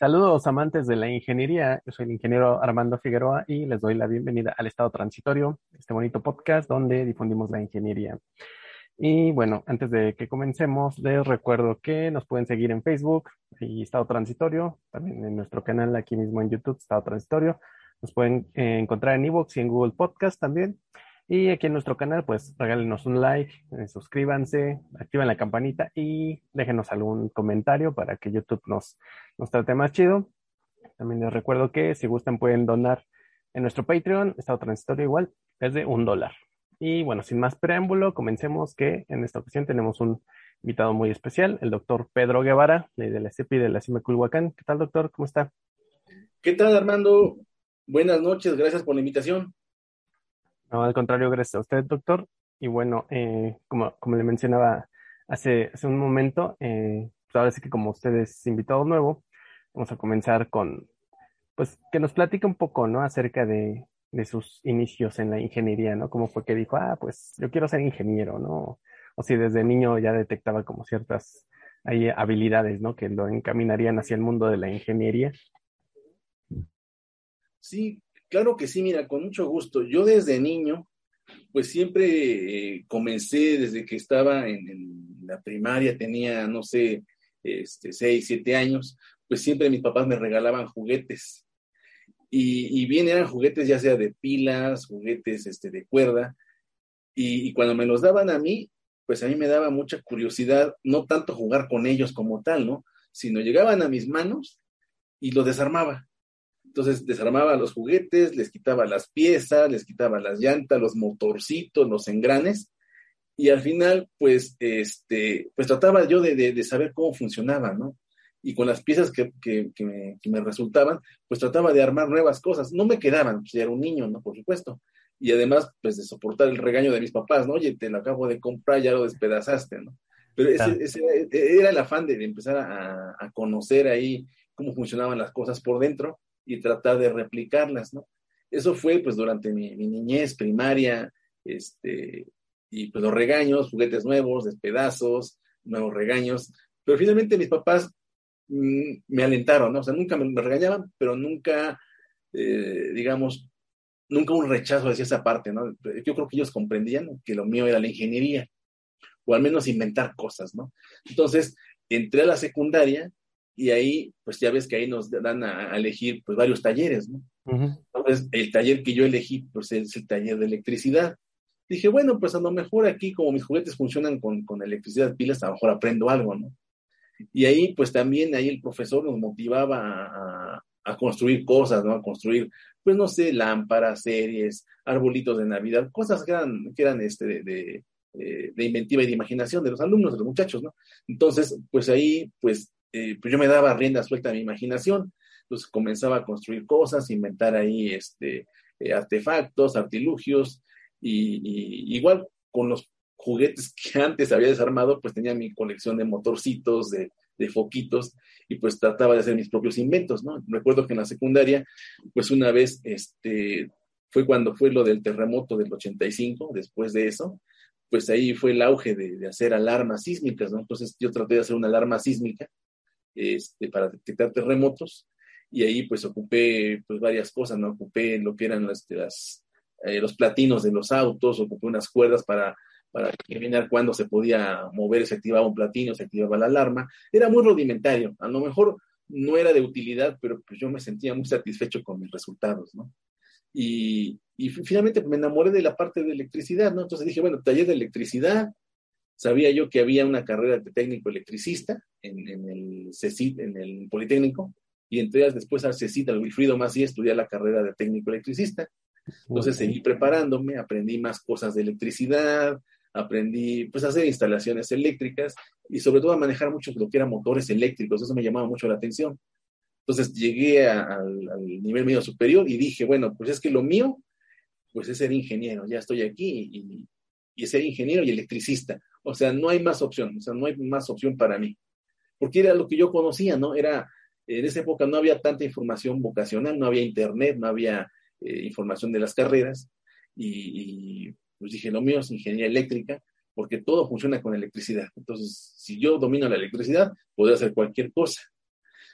Saludos amantes de la ingeniería, yo soy el ingeniero Armando Figueroa y les doy la bienvenida al Estado Transitorio, este bonito podcast donde difundimos la ingeniería. Y bueno, antes de que comencemos, les recuerdo que nos pueden seguir en Facebook y Estado Transitorio, también en nuestro canal aquí mismo en YouTube, Estado Transitorio. Nos pueden eh, encontrar en Evox y en Google Podcast también. Y aquí en nuestro canal, pues regálenos un like, eh, suscríbanse, activen la campanita y déjenos algún comentario para que YouTube nos, nos trate más chido. También les recuerdo que si gustan pueden donar en nuestro Patreon, Estado Transitorio igual, es de un dólar. Y bueno, sin más preámbulo, comencemos que en esta ocasión tenemos un invitado muy especial, el doctor Pedro Guevara, de la CEPI de la CIMA Culhuacán. ¿Qué tal, doctor? ¿Cómo está? ¿Qué tal, Armando? Buenas noches, gracias por la invitación. No, al contrario, gracias a usted, doctor. Y bueno, eh, como, como le mencionaba hace, hace un momento, eh, pues ahora sí que como usted es invitado nuevo, vamos a comenzar con, pues, que nos platique un poco, ¿no? Acerca de, de sus inicios en la ingeniería, ¿no? Cómo fue que dijo, ah, pues yo quiero ser ingeniero, ¿no? O si desde niño ya detectaba como ciertas hay habilidades, ¿no? Que lo encaminarían hacia el mundo de la ingeniería. Sí, Claro que sí, mira, con mucho gusto. Yo desde niño, pues siempre eh, comencé desde que estaba en, la primaria, tenía, no sé, este, seis, siete años, pues siempre mis papás me regalaban juguetes. Y, bien eran juguetes ya sea de pilas, juguetes este, de cuerda. Y, y cuando me los daban a mí, pues a mí me daba mucha curiosidad, no tanto jugar con ellos como tal, ¿no? Sino llegaban a mis manos y los desarmaba entonces desarmaba los juguetes, les quitaba las piezas, les quitaba las llantas, los motorcitos, los engranes, y al final, pues, este, pues trataba yo de, saber cómo funcionaba, ¿no? Y con las piezas que, me, resultaban, pues trataba de armar nuevas cosas. No me quedaban, pues era un niño, ¿no? Por supuesto. Y además, pues de soportar el regaño de mis papás, ¿no? Oye, te lo acabo de comprar, ya lo despedazaste, ¿no? Pero ese, era el afán de, empezar a, a conocer ahí cómo funcionaban las cosas por dentro y tratar de replicarlas, ¿no? Eso fue pues durante mi, niñez primaria, este, y pues los regaños, juguetes nuevos, despedazos, nuevos regaños, pero finalmente mis papás mm, me alentaron, ¿no? O sea, nunca me, regañaban, pero nunca, eh, digamos, nunca un rechazo hacia esa parte, ¿no? Yo creo que ellos comprendían que lo mío era la ingeniería, o al menos inventar cosas, ¿no? Entonces, entré a la secundaria y ahí, pues ya ves que ahí nos dan a, elegir pues varios talleres, ¿no? Entonces, el taller que yo elegí, pues es el taller de electricidad. Dije, bueno, pues a lo mejor aquí, como mis juguetes funcionan con, con electricidad pilas, a lo mejor aprendo algo, ¿no? Y ahí, pues también ahí el profesor nos motivaba a, a construir cosas, ¿no? A construir, pues no sé, lámparas, series, arbolitos de Navidad, cosas que eran, que eran este, de, de, eh, de inventiva y de imaginación de los alumnos, de los muchachos, ¿no? Entonces, pues ahí, pues eh, pues yo me daba rienda suelta a mi imaginación, entonces comenzaba a construir cosas, inventar ahí este, eh, artefactos, artilugios, y, igual con los juguetes que antes había desarmado, pues tenía mi colección de motorcitos, de, de foquitos, y pues trataba de hacer mis propios inventos, ¿no? Recuerdo que en la secundaria, pues una vez, este, fue cuando fue lo del terremoto del 85, después de eso, pues ahí fue el auge de, de, hacer alarmas sísmicas, ¿no? Entonces yo traté de hacer una alarma sísmica este, para detectar terremotos y ahí pues ocupé pues varias cosas, ¿no? Ocupé lo que eran las, eh, los platinos de los autos, ocupé unas cuerdas para, para determinar cuándo se podía mover, se activaba un platino, se activaba la alarma. Era muy rudimentario, a lo mejor no era de utilidad, pero pues yo me sentía muy satisfecho con mis resultados, ¿no? Y, y finalmente me enamoré de la parte de electricidad, ¿no? Entonces dije, bueno, taller de electricidad, Sabía yo que había una carrera de técnico electricista en, el CECIT, en el Politécnico, y entré después al CECIT, al Wilfrido y estudié la carrera de técnico electricista. Entonces seguí preparándome, aprendí más cosas de electricidad, aprendí pues a hacer instalaciones eléctricas y sobre todo a manejar mucho lo que eran motores eléctricos, eso me llamaba mucho la atención. Entonces llegué al, nivel medio superior y dije, bueno, pues es que lo mío, pues es ser ingeniero, ya estoy aquí y, y ser ingeniero y electricista. O sea, no hay más opción, o sea, no hay más opción para mí. Porque era lo que yo conocía, ¿no? Era, en esa época no había tanta información vocacional, no había internet, no había eh, información de las carreras. Y, pues dije, lo mío es ingeniería eléctrica, porque todo funciona con electricidad. Entonces, si yo domino la electricidad, puedo hacer cualquier cosa.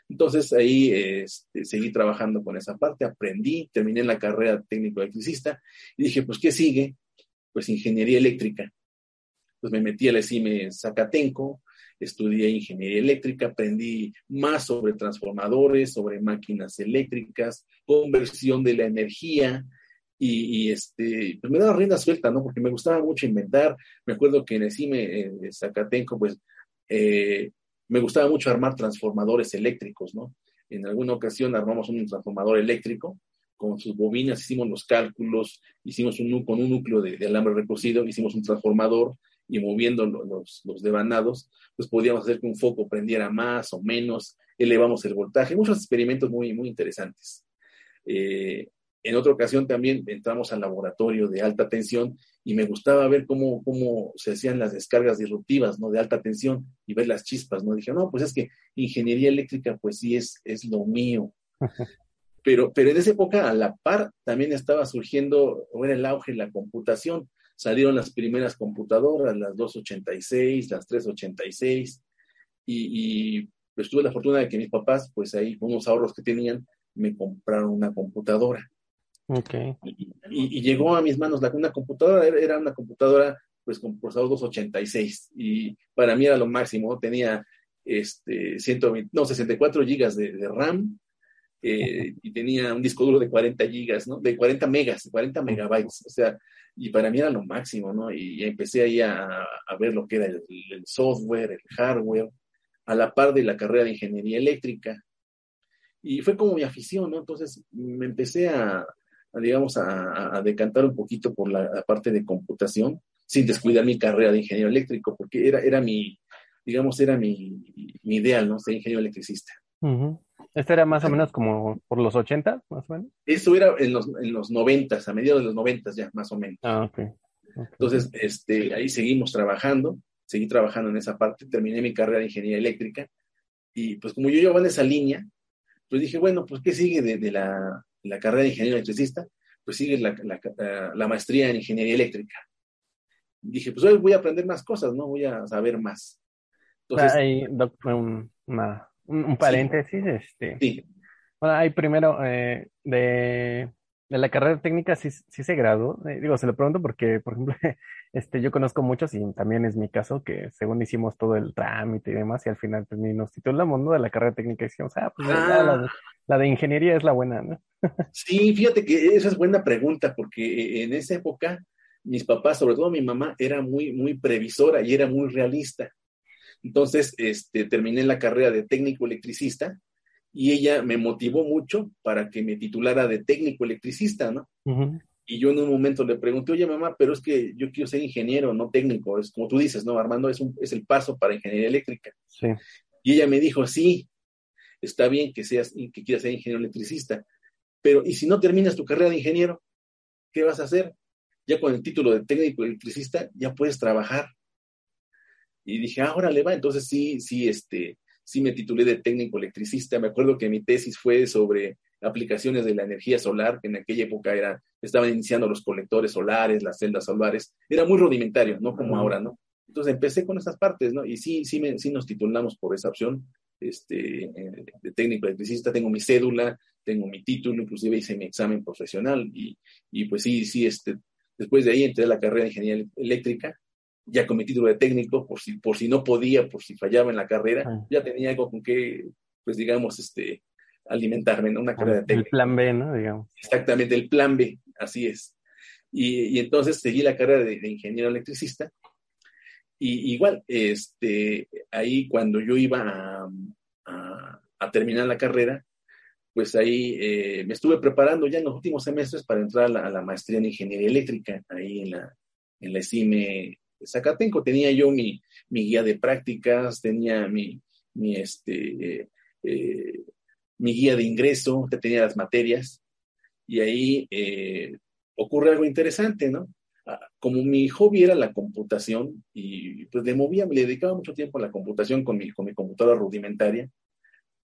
Entonces ahí este, seguí trabajando con esa parte, aprendí, terminé la carrera técnico electricista y dije, pues, ¿qué sigue? Pues ingeniería eléctrica. Pues me metí a la CIME Zacatenco, estudié ingeniería eléctrica, aprendí más sobre transformadores, sobre máquinas eléctricas, conversión de la energía, y, este, pues me daba rienda suelta, ¿no? Porque me gustaba mucho inventar. Me acuerdo que en el CIME de Zacatenco, pues, eh, me gustaba mucho armar transformadores eléctricos, ¿no? En alguna ocasión armamos un transformador eléctrico con sus bobinas, hicimos los cálculos, hicimos un, con un núcleo de, alambre recocido, hicimos un transformador y moviendo los, los devanados, pues podíamos hacer que un foco prendiera más o menos, elevamos el voltaje, muchos experimentos muy, muy interesantes. Eh, en otra ocasión también entramos al laboratorio de alta tensión y me gustaba ver cómo, cómo se hacían las descargas disruptivas, ¿no? De alta tensión y ver las chispas, ¿no? Dije, no, pues es que ingeniería eléctrica, pues sí, es, es lo mío. Pero, pero en esa época, a la par, también estaba surgiendo, o era el auge la computación. Salieron las primeras computadoras, las 286, las 386, y, y pues tuve la fortuna de que mis papás, pues ahí, con unos ahorros que tenían, me compraron una computadora. Okay. Y, llegó a mis manos la, una computadora, era una computadora pues con procesador 286 y para mí era lo máximo, tenía este 120, no, 64 gigas de, RAM eh, y tenía un disco duro de 40 gigas, ¿no? De 40 megas, 40 megabytes, o sea, y para mí era lo máximo, ¿no? Y, empecé ahí a, a, ver lo que era el, software, el hardware, a la par de la carrera de ingeniería eléctrica. Y fue como mi afición, ¿no? Entonces me empecé a, digamos, a, decantar un poquito por la, parte de computación, sin descuidar mi carrera de ingeniero eléctrico, porque era, era mi, digamos, era mi, mi ideal, ¿no? Ser ingeniero electricista. ¿Este era más o menos como por los 80, más o menos? Eso era en los, en los 90, a mediados de los 90 ya, más o menos. Ah, ok. Entonces, este, ahí seguimos trabajando, seguí trabajando en esa parte, terminé mi carrera de ingeniería eléctrica, y pues como yo llevaba en esa línea, pues dije, bueno, pues ¿qué sigue de la, la carrera de ingeniero electricista, pues sigue la, la, maestría en ingeniería eléctrica. dije, pues hoy voy a aprender más cosas, ¿no? Voy a saber más. Entonces, ahí, un, un, paréntesis. Este, sí. Bueno, hay primero eh, de de la carrera técnica sí, sí se graduó. Eh, digo, se lo pregunto porque, por ejemplo, este, yo conozco muchos y también es mi caso que según hicimos todo el trámite y demás y al final pues ni nos titulamos, ¿no? De la carrera técnica y decimos, ah, pues ah. La, de, ingeniería es la buena, ¿no? sí, fíjate que esa es buena pregunta porque en esa época mis papás, sobre todo mi mamá, era muy, muy previsora y era muy realista. Entonces, este, terminé la carrera de técnico electricista y ella me motivó mucho para que me titulara de técnico electricista, ¿no? Y yo en un momento le pregunté, oye mamá, pero es que yo quiero ser ingeniero, no técnico, es como tú dices, ¿no? Armando, es, un, es el paso para ingeniería eléctrica. Sí. Y ella me dijo, sí, está bien que seas, que quieras ser ingeniero electricista, pero ¿y si no terminas tu carrera de ingeniero? ¿Qué vas a hacer? Ya con el título de técnico electricista ya puedes trabajar. Y dije, ah, órale, va, entonces sí, sí, este, sí me titulé de técnico electricista. Me acuerdo que mi tesis fue sobre aplicaciones de la energía solar, que en aquella época era, estaban iniciando los colectores solares, las celdas solares. Era muy rudimentario, no como ahora, ¿no? Entonces empecé con esas partes, ¿no? Y sí, sí, me, sí nos titulamos por esa opción este, eh, de técnico electricista. Tengo mi cédula, tengo mi título, inclusive hice mi examen profesional y, y pues sí, sí, este, después de ahí entré a la carrera de ingeniería eléctrica ya con mi título de técnico, por si, por si no podía, por si fallaba en la carrera, ya tenía algo con que, pues digamos, este, alimentarme, ¿no? Una carrera de técnico. El plan B, ¿no? Digamos. Exactamente, el plan B, así es. Y, y entonces seguí la carrera de, ingeniero electricista. Y igual, este, ahí cuando yo iba a, a, terminar la carrera, pues ahí eh, me estuve preparando ya en los últimos semestres para entrar a la, maestría en ingeniería eléctrica, ahí en la, en la CIME Zacatenco. Tenía yo mi, guía de prácticas, tenía mi, mi, este, eh, mi guía de ingreso, tenía las materias, y ahí eh, ocurre algo interesante, ¿no? Ah, como mi hobby era la computación y pues de movía, me dedicaba mucho tiempo a la computación con mi, con mi computadora rudimentaria.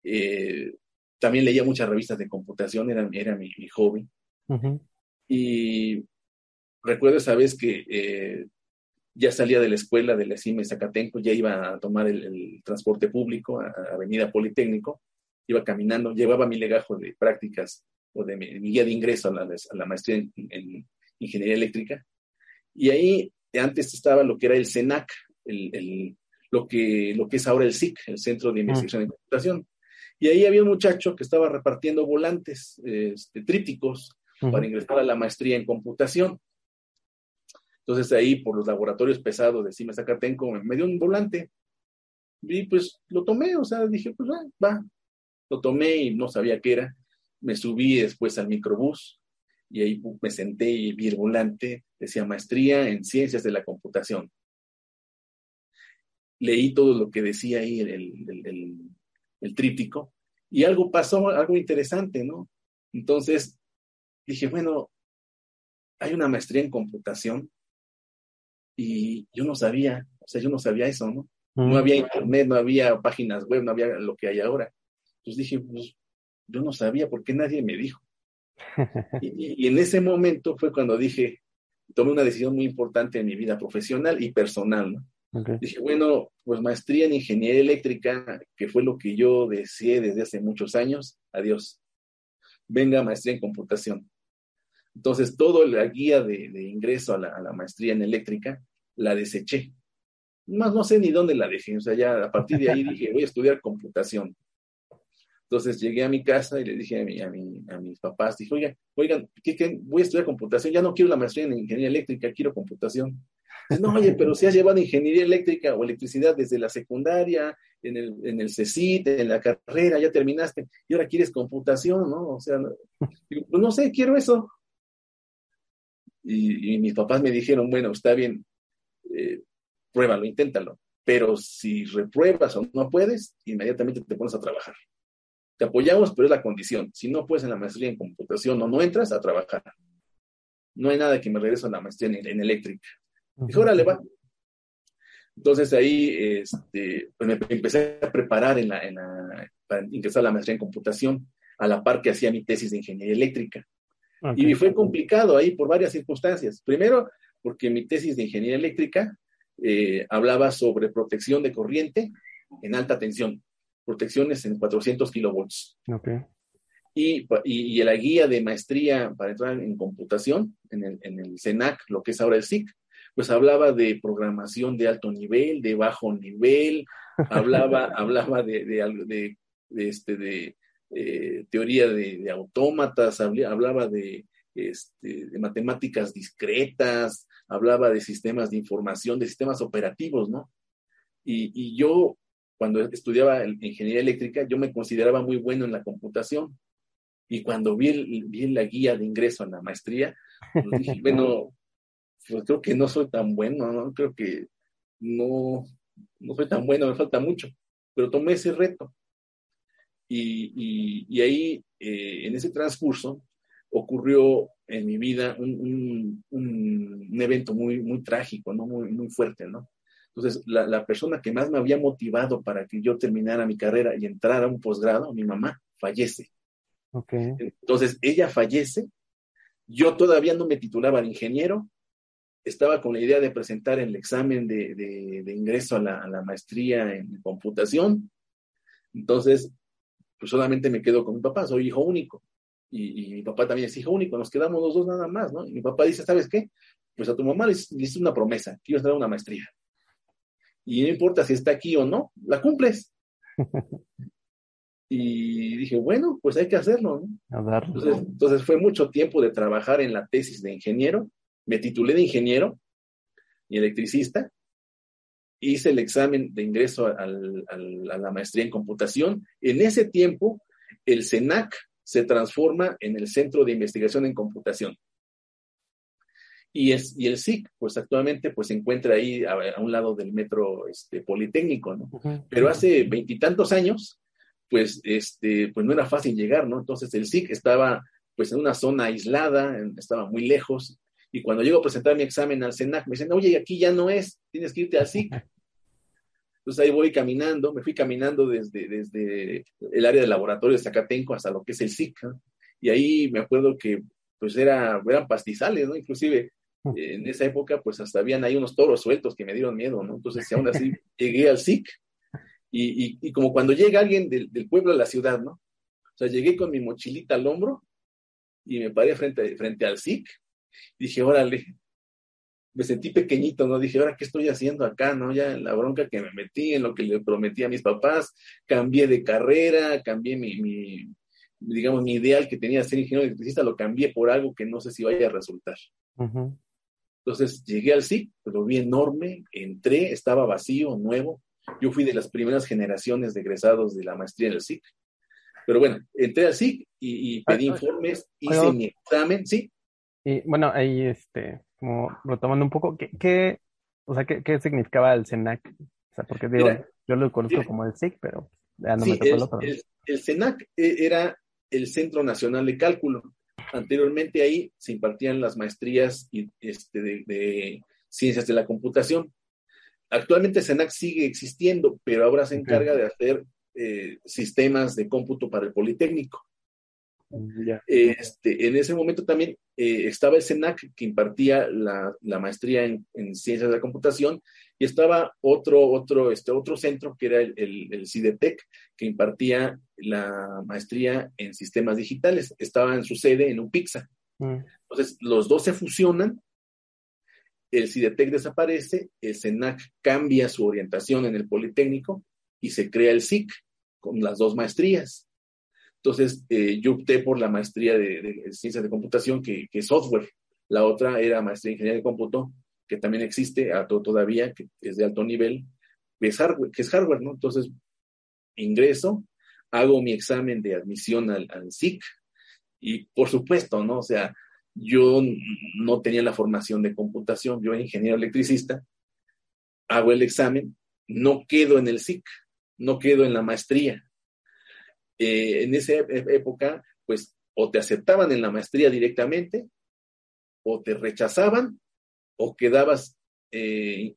Eh, también leía muchas revistas de computación, era, era mi, hobby. Y recuerdo esa vez que ya salía de la escuela de la CIME Zacatenco, ya iba a tomar el, transporte público a, Avenida Politécnico, iba caminando, llevaba mi legajo de prácticas o de mi, guía de ingreso a la, a la maestría en, ingeniería eléctrica. Y ahí antes estaba lo que era el CENAC, el, lo, que, lo que es ahora el SIC, el Centro de Investigación en Computación. Y ahí había un muchacho que estaba repartiendo volantes este, trípticos para ingresar a la maestría en computación. Entonces ahí por los laboratorios pesados de Cima Zacatenco me dio un volante. Y pues lo tomé, o sea, dije, pues va, va. Lo tomé y no sabía qué era. Me subí después al microbús y ahí me senté y vi el volante, decía maestría en ciencias de la computación. Leí todo lo que decía ahí el, el tríptico y algo pasó, algo interesante, ¿no? Entonces dije, bueno, hay una maestría en computación y yo no sabía, o sea, yo no sabía eso, ¿no? No había internet, no había páginas web, no había lo que hay ahora. Entonces dije, pues yo no sabía por qué nadie me dijo. y, en ese momento fue cuando dije, tomé una decisión muy importante en mi vida profesional y personal, ¿no? Dije, bueno, pues maestría en ingeniería eléctrica, que fue lo que yo deseé desde hace muchos años, adiós. Venga, maestría en computación. Entonces, toda la guía de, ingreso a la, maestría en eléctrica la deseché. Más no sé ni dónde la dejé. O sea, ya a partir de ahí dije, voy a estudiar computación. Entonces llegué a mi casa y le dije a, mi, a, mi, a mis papás, dije, oigan, oigan, ¿qué, voy a estudiar computación, ya no quiero la maestría en ingeniería eléctrica, quiero computación. no, oye, pero si has llevado ingeniería eléctrica o electricidad desde la secundaria, en el, en el CECIT, en la carrera, ya terminaste, y ahora quieres computación, ¿no? O sea, pues no sé, quiero eso. Y, mis papás me dijeron, bueno, está bien, eh, pruébalo, inténtalo. Pero si repruebas o no puedes, inmediatamente te pones a trabajar. Te apoyamos, pero es la condición. Si no puedes en la maestría en computación o no entras a trabajar, no hay nada que me regrese a la maestría en, eléctrica. Dijo, órale, va. Entonces ahí este, pues me empecé a preparar en la, en la, para ingresar a la maestría en computación, a la par que hacía mi tesis de ingeniería eléctrica. Y fue complicado ahí por varias circunstancias. Primero, porque mi tesis de ingeniería eléctrica eh, hablaba sobre protección de corriente en alta tensión, protecciones en 400 kilovolts. Y, y, la guía de maestría para entrar en computación, en el, en el CENAC, lo que es ahora el SIC, pues hablaba de programación de alto nivel, de bajo nivel, hablaba, hablaba de, de, de, de, este, de eh, teoría de, autómatas, hablaba este, de, matemáticas discretas, hablaba de sistemas de información, de sistemas operativos, ¿no? Y, yo, cuando estudiaba ingeniería eléctrica, yo me consideraba muy bueno en la computación. Y cuando vi, vi la guía de ingreso a la maestría, pues dije, bueno, pues creo que no soy tan bueno, ¿no? Creo que no, no soy tan bueno, me falta mucho. Pero tomé ese reto. Y, ahí, eh, en ese transcurso, ocurrió en mi vida un, evento muy, muy trágico, ¿no? Muy, muy fuerte, ¿no? Entonces, la, persona que más me había motivado para que yo terminara mi carrera y entrara a un posgrado, mi mamá, fallece. Okay. Entonces, ella fallece. Yo todavía no me titulaba de ingeniero. Estaba con la idea de presentar el examen de, ingreso a la, a la, maestría en computación. Entonces, pues solamente me quedo con mi papá, soy hijo único. Y, mi papá también es hijo único, nos quedamos los dos nada más, ¿no? Y mi papá dice, ¿sabes qué? Pues a tu mamá le, hice una promesa, que ibas a dar una maestría. Y no importa si está aquí o no, la cumples. y dije, bueno, pues hay que hacerlo, ¿no? Entonces, entonces fue mucho tiempo de trabajar en la tesis de ingeniero. Me titulé de ingeniero y electricista hice el examen de ingreso a la maestría en computación. En ese tiempo, el CENAC se transforma en el Centro de Investigación en Computación. Y, es, y el SIC, pues actualmente pues, se encuentra ahí a, un lado del metro este, Politécnico, ¿no? Pero hace veintitantos años, pues, este, pues no era fácil llegar, ¿no? Entonces el SIC estaba pues en una zona aislada, estaba muy lejos, y cuando llego a presentar mi examen al SENAC, me dicen, oye, aquí ya no es, tienes que irte al SIC. Entonces ahí voy caminando, me fui caminando desde, desde el área de laboratorio de Zacatenco hasta lo que es el SIC. Y ahí me acuerdo que pues era, eran pastizales, ¿no? Inclusive en esa época pues hasta habían ahí unos toros sueltos que me dieron miedo, ¿no? Entonces aún así llegué al SIC Y, como cuando llega alguien del, pueblo a la ciudad, ¿no? O sea, llegué con mi mochilita al hombro y me paré frente, frente al SIC. Dije, órale, me sentí pequeñito, ¿no? Dije, ahora, ¿qué estoy haciendo acá, no? Ya en la bronca que me metí, en lo que le prometí a mis papás, cambié de carrera, cambié mi, digamos, mi ideal que tenía de ser ingeniero electricista, lo cambié por algo que no sé si vaya a resultar. Entonces llegué al SIC, lo vi enorme, entré, estaba vacío, nuevo. Yo fui de las primeras generaciones de egresados de la maestría en el SIC. Pero bueno, entré al SIC y, pedí informes, hice mi examen, sí. Y bueno, ahí este, como retomando un poco, ¿qué, qué o sea, ¿qué, qué, significaba el CENAC? O sea, porque digo, yo lo conozco como el SIC, pero ya no me tocó el, otro. El, el CENAC eh, era el Centro Nacional de Cálculo. Anteriormente ahí se impartían las maestrías este, de, ciencias de la computación. Actualmente CENAC sigue existiendo, pero ahora se encarga de hacer eh, sistemas de cómputo para el Politécnico. Este, en ese momento también eh, estaba el CENAC que impartía la, maestría en, ciencias de la computación y estaba otro, otro, este, otro centro que era el, el, CIDETEC que impartía la maestría en sistemas digitales. Estaba en su sede en UPIXA. Mm. Entonces, los dos se fusionan, el CIDETEC desaparece, el CENAC cambia su orientación en el Politécnico y se crea el SIC con las dos maestrías. Entonces, eh, yo opté por la maestría de, ciencias de computación, que, es software. La otra era maestría de ingeniería de cómputo, que también existe a todo, todavía, que es de alto nivel, que es hardware, que es hardware, ¿no? Entonces, ingreso, hago mi examen de admisión al, al SIC y, por supuesto, ¿no? O sea, yo no tenía la formación de computación, yo era ingeniero electricista, hago el examen, no quedo en el SIC, no quedo en la maestría, eh, en esa época, pues o te aceptaban en la maestría directamente, o te rechazaban, o quedabas eh,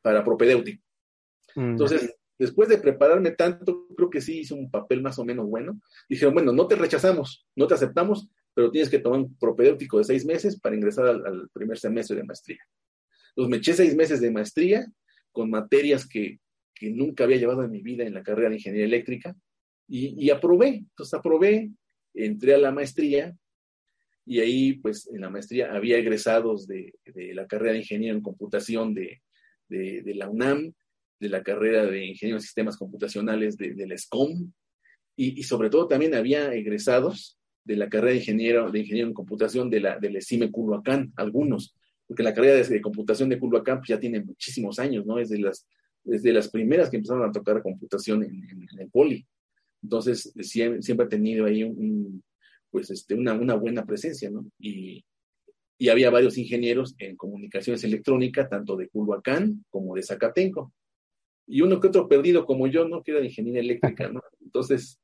para propedéutico. Mm. Entonces, después de prepararme tanto, creo que sí hice un papel más o menos bueno. Dijeron, bueno, no te rechazamos, no te aceptamos, pero tienes que tomar un propedéutico de seis meses para ingresar al, primer semestre de maestría. Entonces me eché seis meses de maestría con materias que, que nunca había llevado en mi vida en la carrera de ingeniería eléctrica y, aprobé, entonces aprobé, entré a la maestría y ahí pues en la maestría había egresados de, la carrera de ingeniero en computación de, la UNAM, de la carrera de ingeniero en sistemas computacionales de, la SCOM y, sobre todo también había egresados de la carrera de ingeniero, de ingeniero en computación de la, del ESIME Culhuacán, algunos, porque la carrera de, computación de Culhuacán pues, ya tiene muchísimos años, ¿no? Es de las, desde las primeras que empezaron a tocar computación en, en el poli. Entonces, siempre, ha tenido ahí un, pues, este, una, una, buena presencia, ¿no? Y, y, había varios ingenieros en comunicaciones electrónicas, tanto de Culhuacán como de Zacatenco. Y uno que otro perdido como yo, ¿no? Que era de ingeniería eléctrica, ¿no? Entonces,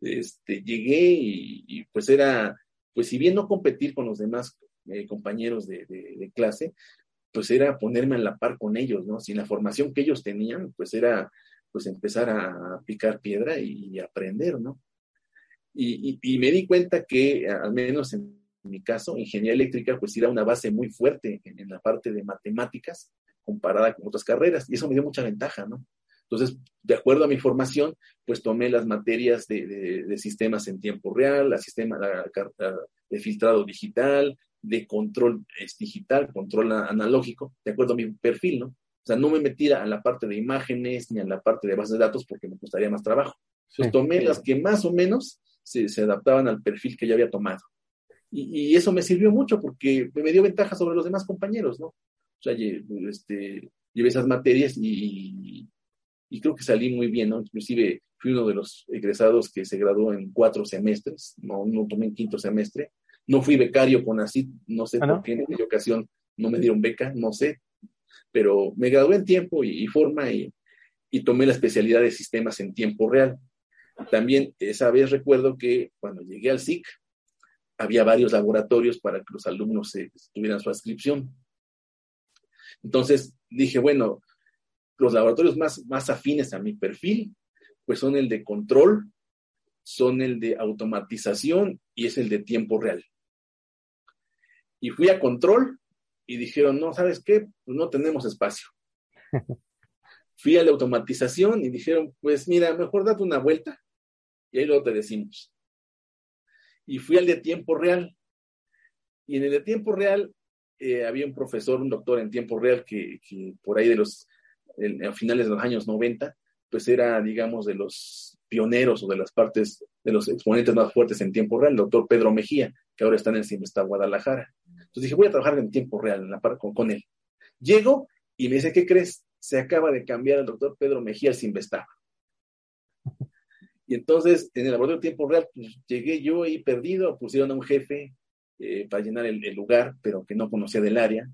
este, llegué y, pues era, pues si bien no competir con los demás eh, compañeros de, de, clase, pues era ponerme a la par con ellos, ¿no? Sin la formación que ellos tenían, pues era pues empezar a picar piedra y, aprender, ¿no? Y, me di cuenta que, al menos en mi caso, ingeniería eléctrica, pues era una base muy fuerte en, la parte de matemáticas comparada con otras carreras, y eso me dio mucha ventaja, ¿no? Entonces, de acuerdo a mi formación, pues tomé las materias de, sistemas en tiempo real, la sistema de filtrado digital, de control digital, control analógico, de acuerdo a mi perfil, ¿no? O sea, no me metí a la parte de imágenes ni a la parte de bases de datos porque me costaría más trabajo. Entonces tomé las que más o menos se, adaptaban al perfil que ya había tomado. Y, eso me sirvió mucho porque me dio ventaja sobre los demás compañeros, ¿no? O sea, este, llevé esas materias y, creo que salí muy bien, ¿no? Inclusive fui uno de los egresados que se graduó en cuatro semestres, no, no tomé en quinto semestre. No fui becario con así, no sé ah, por qué en aquella ocasión no me dieron beca, no sé, pero me gradué en tiempo y, forma y, tomé la especialidad de sistemas en tiempo real. También esa vez recuerdo que cuando llegué al SIC había varios laboratorios para que los alumnos tuvieran su inscripción. Entonces dije, bueno, los laboratorios más, más afines a mi perfil, pues son el de control, son el de automatización y es el de tiempo real. Y fui a control y dijeron, no, ¿sabes qué? Pues no tenemos espacio. Fui a la automatización y dijeron, pues mira, mejor date una vuelta y ahí luego te decimos. Y fui al de tiempo real. Y en el de tiempo real eh, había un profesor, un doctor en tiempo real que, por ahí de los, a finales de los años 90, pues era, digamos, de los pioneros o de las partes, de los exponentes más fuertes en tiempo real, el doctor Pedro Mejía, que ahora está en el CIMESTA Guadalajara. Entonces dije, voy a trabajar en tiempo real en la con, con él. Llego y me dice, ¿qué crees? Se acaba de cambiar el doctor Pedro Mejía al Simvestaba. Y entonces, en el laboratorio de tiempo real, pues, llegué yo ahí perdido, pusieron a un jefe eh, para llenar el, lugar, pero que no conocía del área.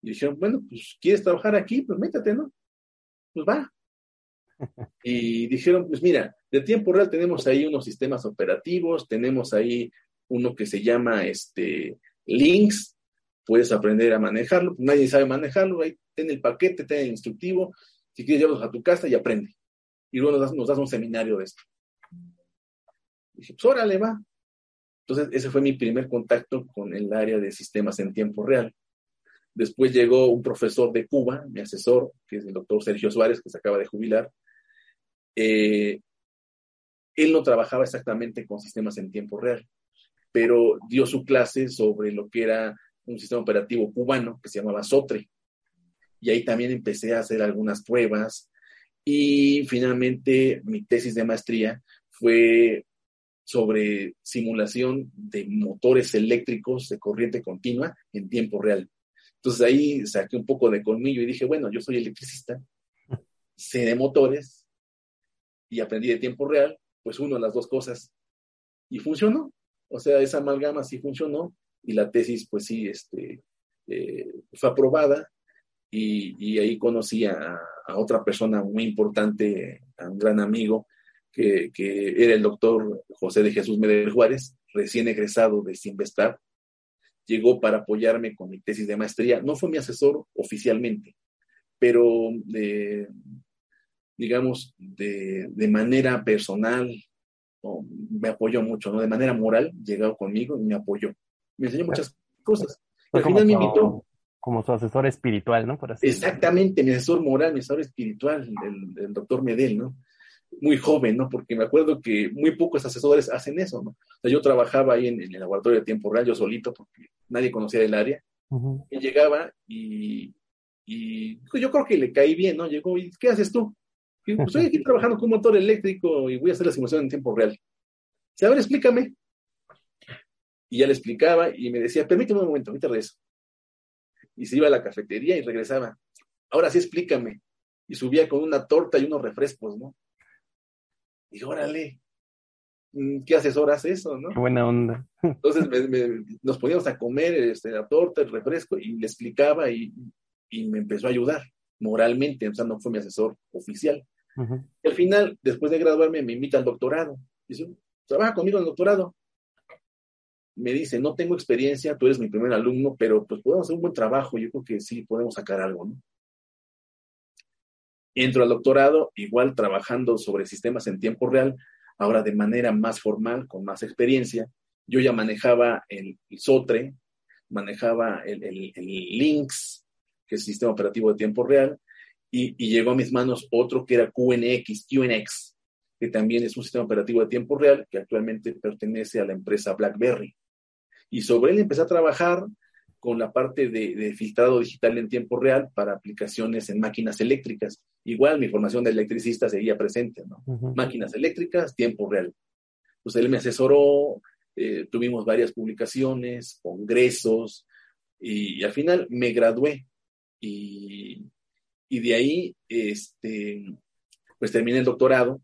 Y dijeron, bueno, pues, ¿quieres trabajar aquí? Pues métete, ¿no? Pues va. Y dijeron, pues mira, de tiempo real tenemos ahí unos sistemas operativos, tenemos ahí uno que se llama este Links, puedes aprender a manejarlo, nadie sabe manejarlo, ahí ten el paquete, ten el instructivo, si quieres llévalos a tu casa y aprende. Y luego nos das, un seminario de esto. dije, pues órale, va. Entonces, ese fue mi primer contacto con el área de sistemas en tiempo real. Después llegó un profesor de Cuba, mi asesor, que es el doctor Sergio Suárez, que se acaba de jubilar. Eh, él no trabajaba exactamente con sistemas en tiempo real, pero dio su clase sobre lo que era un sistema operativo cubano que se llamaba SOTRE. Y ahí también empecé a hacer algunas pruebas. Y finalmente mi tesis de maestría fue sobre simulación de motores eléctricos de corriente continua en tiempo real. Entonces ahí saqué un poco de colmillo y dije, bueno, yo soy electricista, sé de motores y aprendí de tiempo real, pues uno las dos cosas. Y funcionó. O sea, esa amalgama sí funcionó y la tesis, pues sí, este, eh, fue aprobada y, ahí conocí a, otra persona muy importante, a un gran amigo, que, era el doctor José de Jesús Medel Juárez, recién egresado de Sinvestar. Llegó para apoyarme con mi tesis de maestría. No fue mi asesor oficialmente, pero digamos, de, de manera personal, me apoyó mucho, ¿no? De manera moral, llegó conmigo y me apoyó me enseñó muchas cosas. al final me invitó. Como su asesor espiritual, ¿no? Exactamente, mi asesor moral, mi asesor espiritual, el, doctor Medel, ¿no? Muy joven, ¿no? Porque me acuerdo que muy pocos asesores hacen eso, ¿no? O sea, yo trabajaba ahí en, el laboratorio de tiempo real, yo solito, porque nadie conocía el área. Y llegaba y, y yo creo que le caí bien, ¿no? Llegó y, ¿qué haces tú? Y, pues estoy aquí trabajando con un motor eléctrico y voy a hacer la simulación en tiempo real. Dice, a ver, explícame. Y ya le explicaba y me decía, permíteme un momento, ahorita eso Y se iba a la cafetería y regresaba. Ahora sí explícame. Y subía con una torta y unos refrescos, ¿no? Y órale, mm, ¿qué asesoras eso, no? buena onda. Entonces nos poníamos a comer este, la torta, el refresco, y le explicaba y, me empezó a ayudar moralmente, o sea, no fue mi asesor oficial. Y al final, después de graduarme, me invita al doctorado. Dice, trabaja conmigo en el doctorado me dice, no tengo experiencia, tú eres mi primer alumno, pero pues podemos hacer un buen trabajo, yo creo que sí, podemos sacar algo, ¿no? Entro al doctorado, igual trabajando sobre sistemas en tiempo real, ahora de manera más formal, con más experiencia. Yo ya manejaba el, SOTRE, manejaba el, el, Lynx, que es el sistema operativo de tiempo real, y, y, llegó a mis manos otro que era QNX, QNX, que también es un sistema operativo de tiempo real, que actualmente pertenece a la empresa BlackBerry y sobre él empecé a trabajar con la parte de, filtrado digital en tiempo real para aplicaciones en máquinas eléctricas. Igual mi formación de electricista seguía presente, ¿no? Máquinas eléctricas, tiempo real. Pues él me asesoró, eh, tuvimos varias publicaciones, congresos, y, al final me gradué. Y, y, de ahí, este, pues terminé el doctorado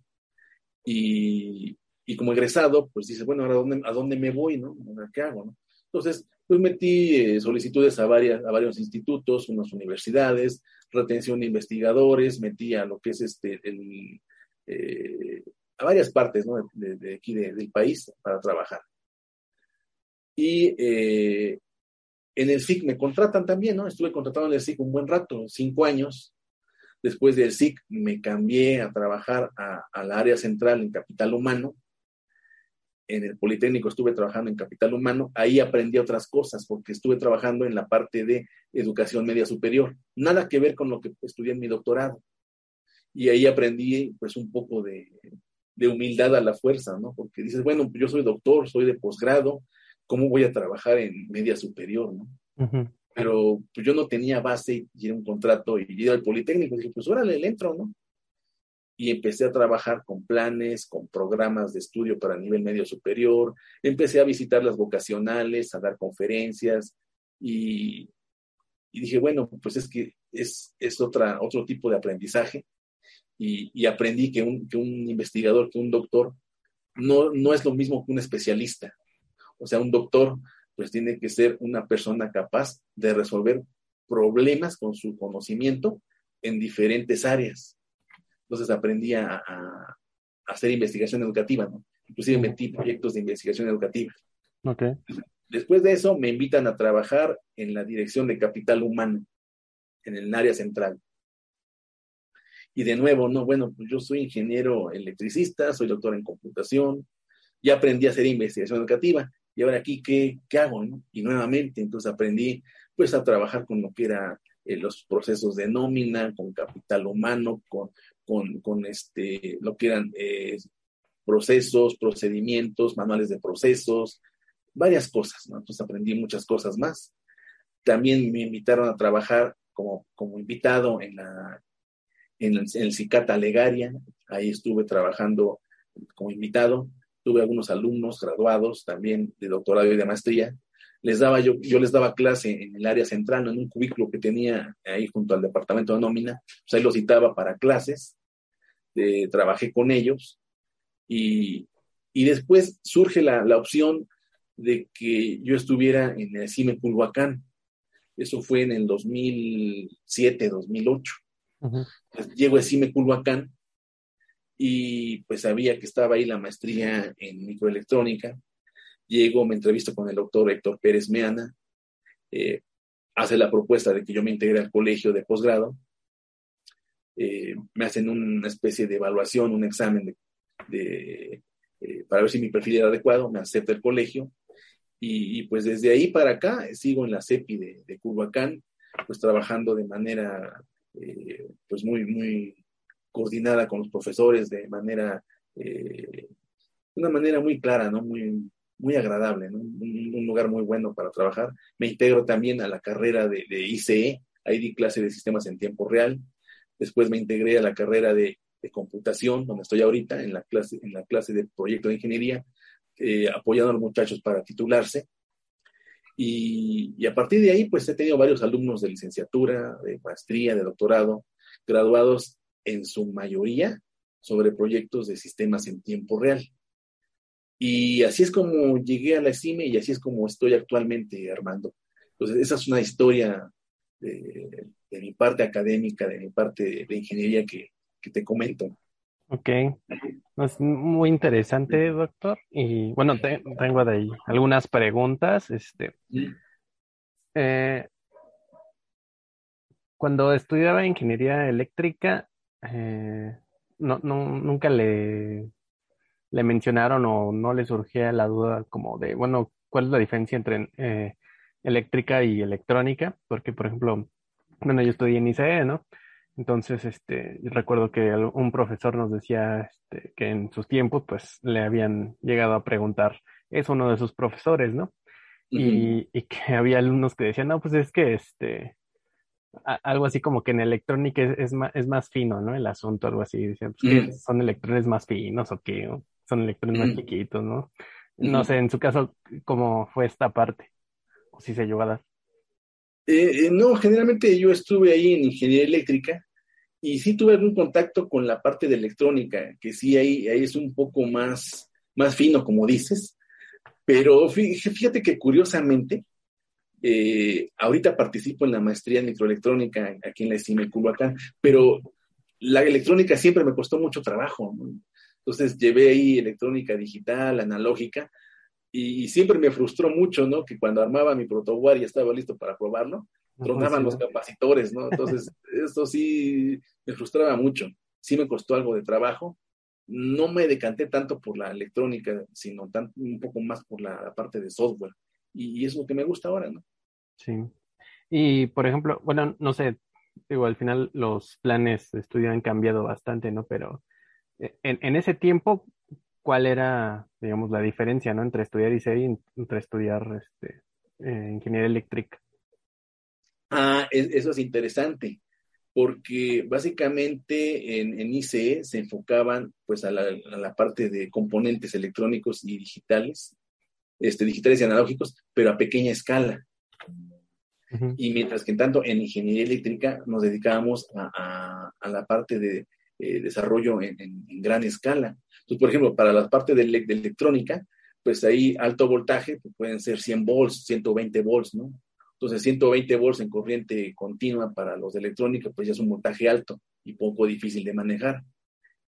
y, y como egresado, pues dice, bueno, ¿a dónde, a dónde me voy, no? ¿Qué hago? Entonces, pues metí eh, solicitudes a, varias, a varios institutos, unas universidades, retención de investigadores, metí a lo que es este, eh, a varias partes, ¿no? De, aquí del país para trabajar. Y eh, en el SIC me contratan también, ¿no? Estuve contratado en el SIC un buen rato, cinco años. Después del SIC me cambié a trabajar a, a la área central en capital humano en el Politécnico estuve trabajando en capital humano, ahí aprendí otras cosas porque estuve trabajando en la parte de educación media superior, nada que ver con lo que estudié en mi doctorado. Y ahí aprendí pues un poco de, humildad a la fuerza, ¿no? Porque dices, bueno, yo soy doctor, soy de posgrado, ¿cómo voy a trabajar en media superior, ¿no? Pero pues, yo no tenía base y era un contrato y ir al Politécnico, dije, pues órale, le entro, ¿no? y empecé a trabajar con planes, con programas de estudio para nivel medio superior, empecé a visitar las vocacionales, a dar conferencias y, dije, bueno, pues es que es, es otra, otro tipo de aprendizaje y, aprendí que un, que un, investigador, que un doctor, no, no es lo mismo que un especialista. O sea, un doctor pues tiene que ser una persona capaz de resolver problemas con su conocimiento en diferentes áreas. Entonces aprendí a, hacer investigación educativa, ¿no? Inclusive metí proyectos de investigación educativa. Okay. Después de eso me invitan a trabajar en la dirección de capital humano, en el área central. Y de nuevo, no, bueno, pues yo soy ingeniero electricista, soy doctor en computación, ya aprendí a hacer investigación educativa. Y ahora aquí, ¿qué, qué hago? No? Y nuevamente, entonces aprendí pues a trabajar con lo que era eh, los procesos de nómina, con capital humano, con con, este, lo que eran eh, procesos, procedimientos, manuales de procesos, varias cosas, Entonces aprendí muchas cosas más. También me invitaron a trabajar como, como invitado en, la, en, el, en CICATA Legaria, ahí estuve trabajando como invitado, tuve algunos alumnos graduados también de doctorado y de maestría, les daba yo, yo les daba clase en el área central, en un cubículo que tenía ahí junto al departamento de nómina, pues ahí lo citaba para clases, eh, trabajé con ellos y, después surge la, opción de que yo estuviera en el CIME Culhuacán. Eso fue en el 2007, 2008. llego a CIME Culhuacán y pues sabía que estaba ahí la maestría en microelectrónica. Llego, me entrevisto con el doctor Héctor Pérez Meana, eh, hace la propuesta de que yo me integre al colegio de posgrado, eh, me hacen una especie de evaluación, un examen de, eh, para ver si mi perfil era adecuado, me acepta el colegio. Y, pues desde ahí para acá sigo en la CEPI de, de pues trabajando de manera pues muy, muy coordinada con los profesores, de manera, una manera muy clara, ¿no? Muy, muy agradable, un, lugar muy bueno para trabajar. Me integro también a la carrera de, ICE, ahí di clase de sistemas en tiempo real. Después me integré a la carrera de, computación, donde estoy ahorita, en la clase, en la clase de proyecto de ingeniería, eh, apoyando a los muchachos para titularse. Y, a partir de ahí, pues he tenido varios alumnos de licenciatura, de maestría, de doctorado, graduados en su mayoría sobre proyectos de sistemas en tiempo real. Y así es como llegué a la CIME y así es como estoy actualmente, Armando. Entonces, esa es una historia de, mi parte académica, de mi parte de ingeniería que, te comento. Ok, es muy interesante, doctor. Y bueno, tengo de ahí algunas preguntas. Este, eh, cuando estudiaba ingeniería eléctrica, eh, no, nunca le le mencionaron o no le surgía la duda como de, bueno, ¿cuál es la diferencia entre eh, eléctrica y electrónica? Porque, por ejemplo, bueno, yo estudié en ICE, ¿no? Entonces, este, recuerdo que un profesor nos decía este, que en sus tiempos, pues, le habían llegado a preguntar, es uno de sus profesores, ¿no? y, que había alumnos que decían, no, pues es que, este, algo así como que en electrónica es, más, es más fino, ¿no? El asunto, algo así. Decían, pues, son electrones más finos o qué son electrones más chiquitos, ¿no? No sé, en su caso, ¿cómo fue esta parte? ¿O si se llegó a dar? Eh, eh, no, generalmente yo estuve ahí en ingeniería eléctrica y sí tuve algún contacto con la parte de electrónica, que sí ahí, ahí es un poco más, más fino, como dices, pero fíjate que curiosamente, eh, ahorita participo en la maestría en microelectrónica aquí en la CIME Culhuacán, pero la electrónica siempre me costó mucho trabajo. ¿no? Entonces llevé ahí electrónica digital, analógica, y, siempre me frustró mucho, ¿no? Que cuando armaba mi protoboard y estaba listo para probarlo, tronaban los capacitores, ¿no? Entonces, esto sí me frustraba mucho. Sí me costó algo de trabajo, no me decanté tanto por la electrónica, sino un poco más por la, parte de software. Y, es lo que me gusta ahora, ¿no? Sí. Y, por ejemplo, bueno, no sé, digo, al final los planes de estudio han cambiado bastante, ¿no? Pero eh, en, ese tiempo, ¿cuál era, digamos, la diferencia, ¿no? Entre estudiar ICE y entre estudiar este, eh, ingeniería eléctrica. Ah, eso es interesante porque básicamente en, ICE se enfocaban pues a la, parte de componentes electrónicos y digitales, este, digitales y analógicos, pero a pequeña escala. Y mientras que en tanto en ingeniería eléctrica nos dedicábamos a, la parte de eh, desarrollo en, gran escala. Entonces, por ejemplo, para la parte de, electrónica, pues ahí alto voltaje, pues pueden ser 100 volts, 120 volts, ¿no? Entonces, 120 volts en corriente continua para los de electrónica, pues ya es un voltaje alto y poco difícil de manejar.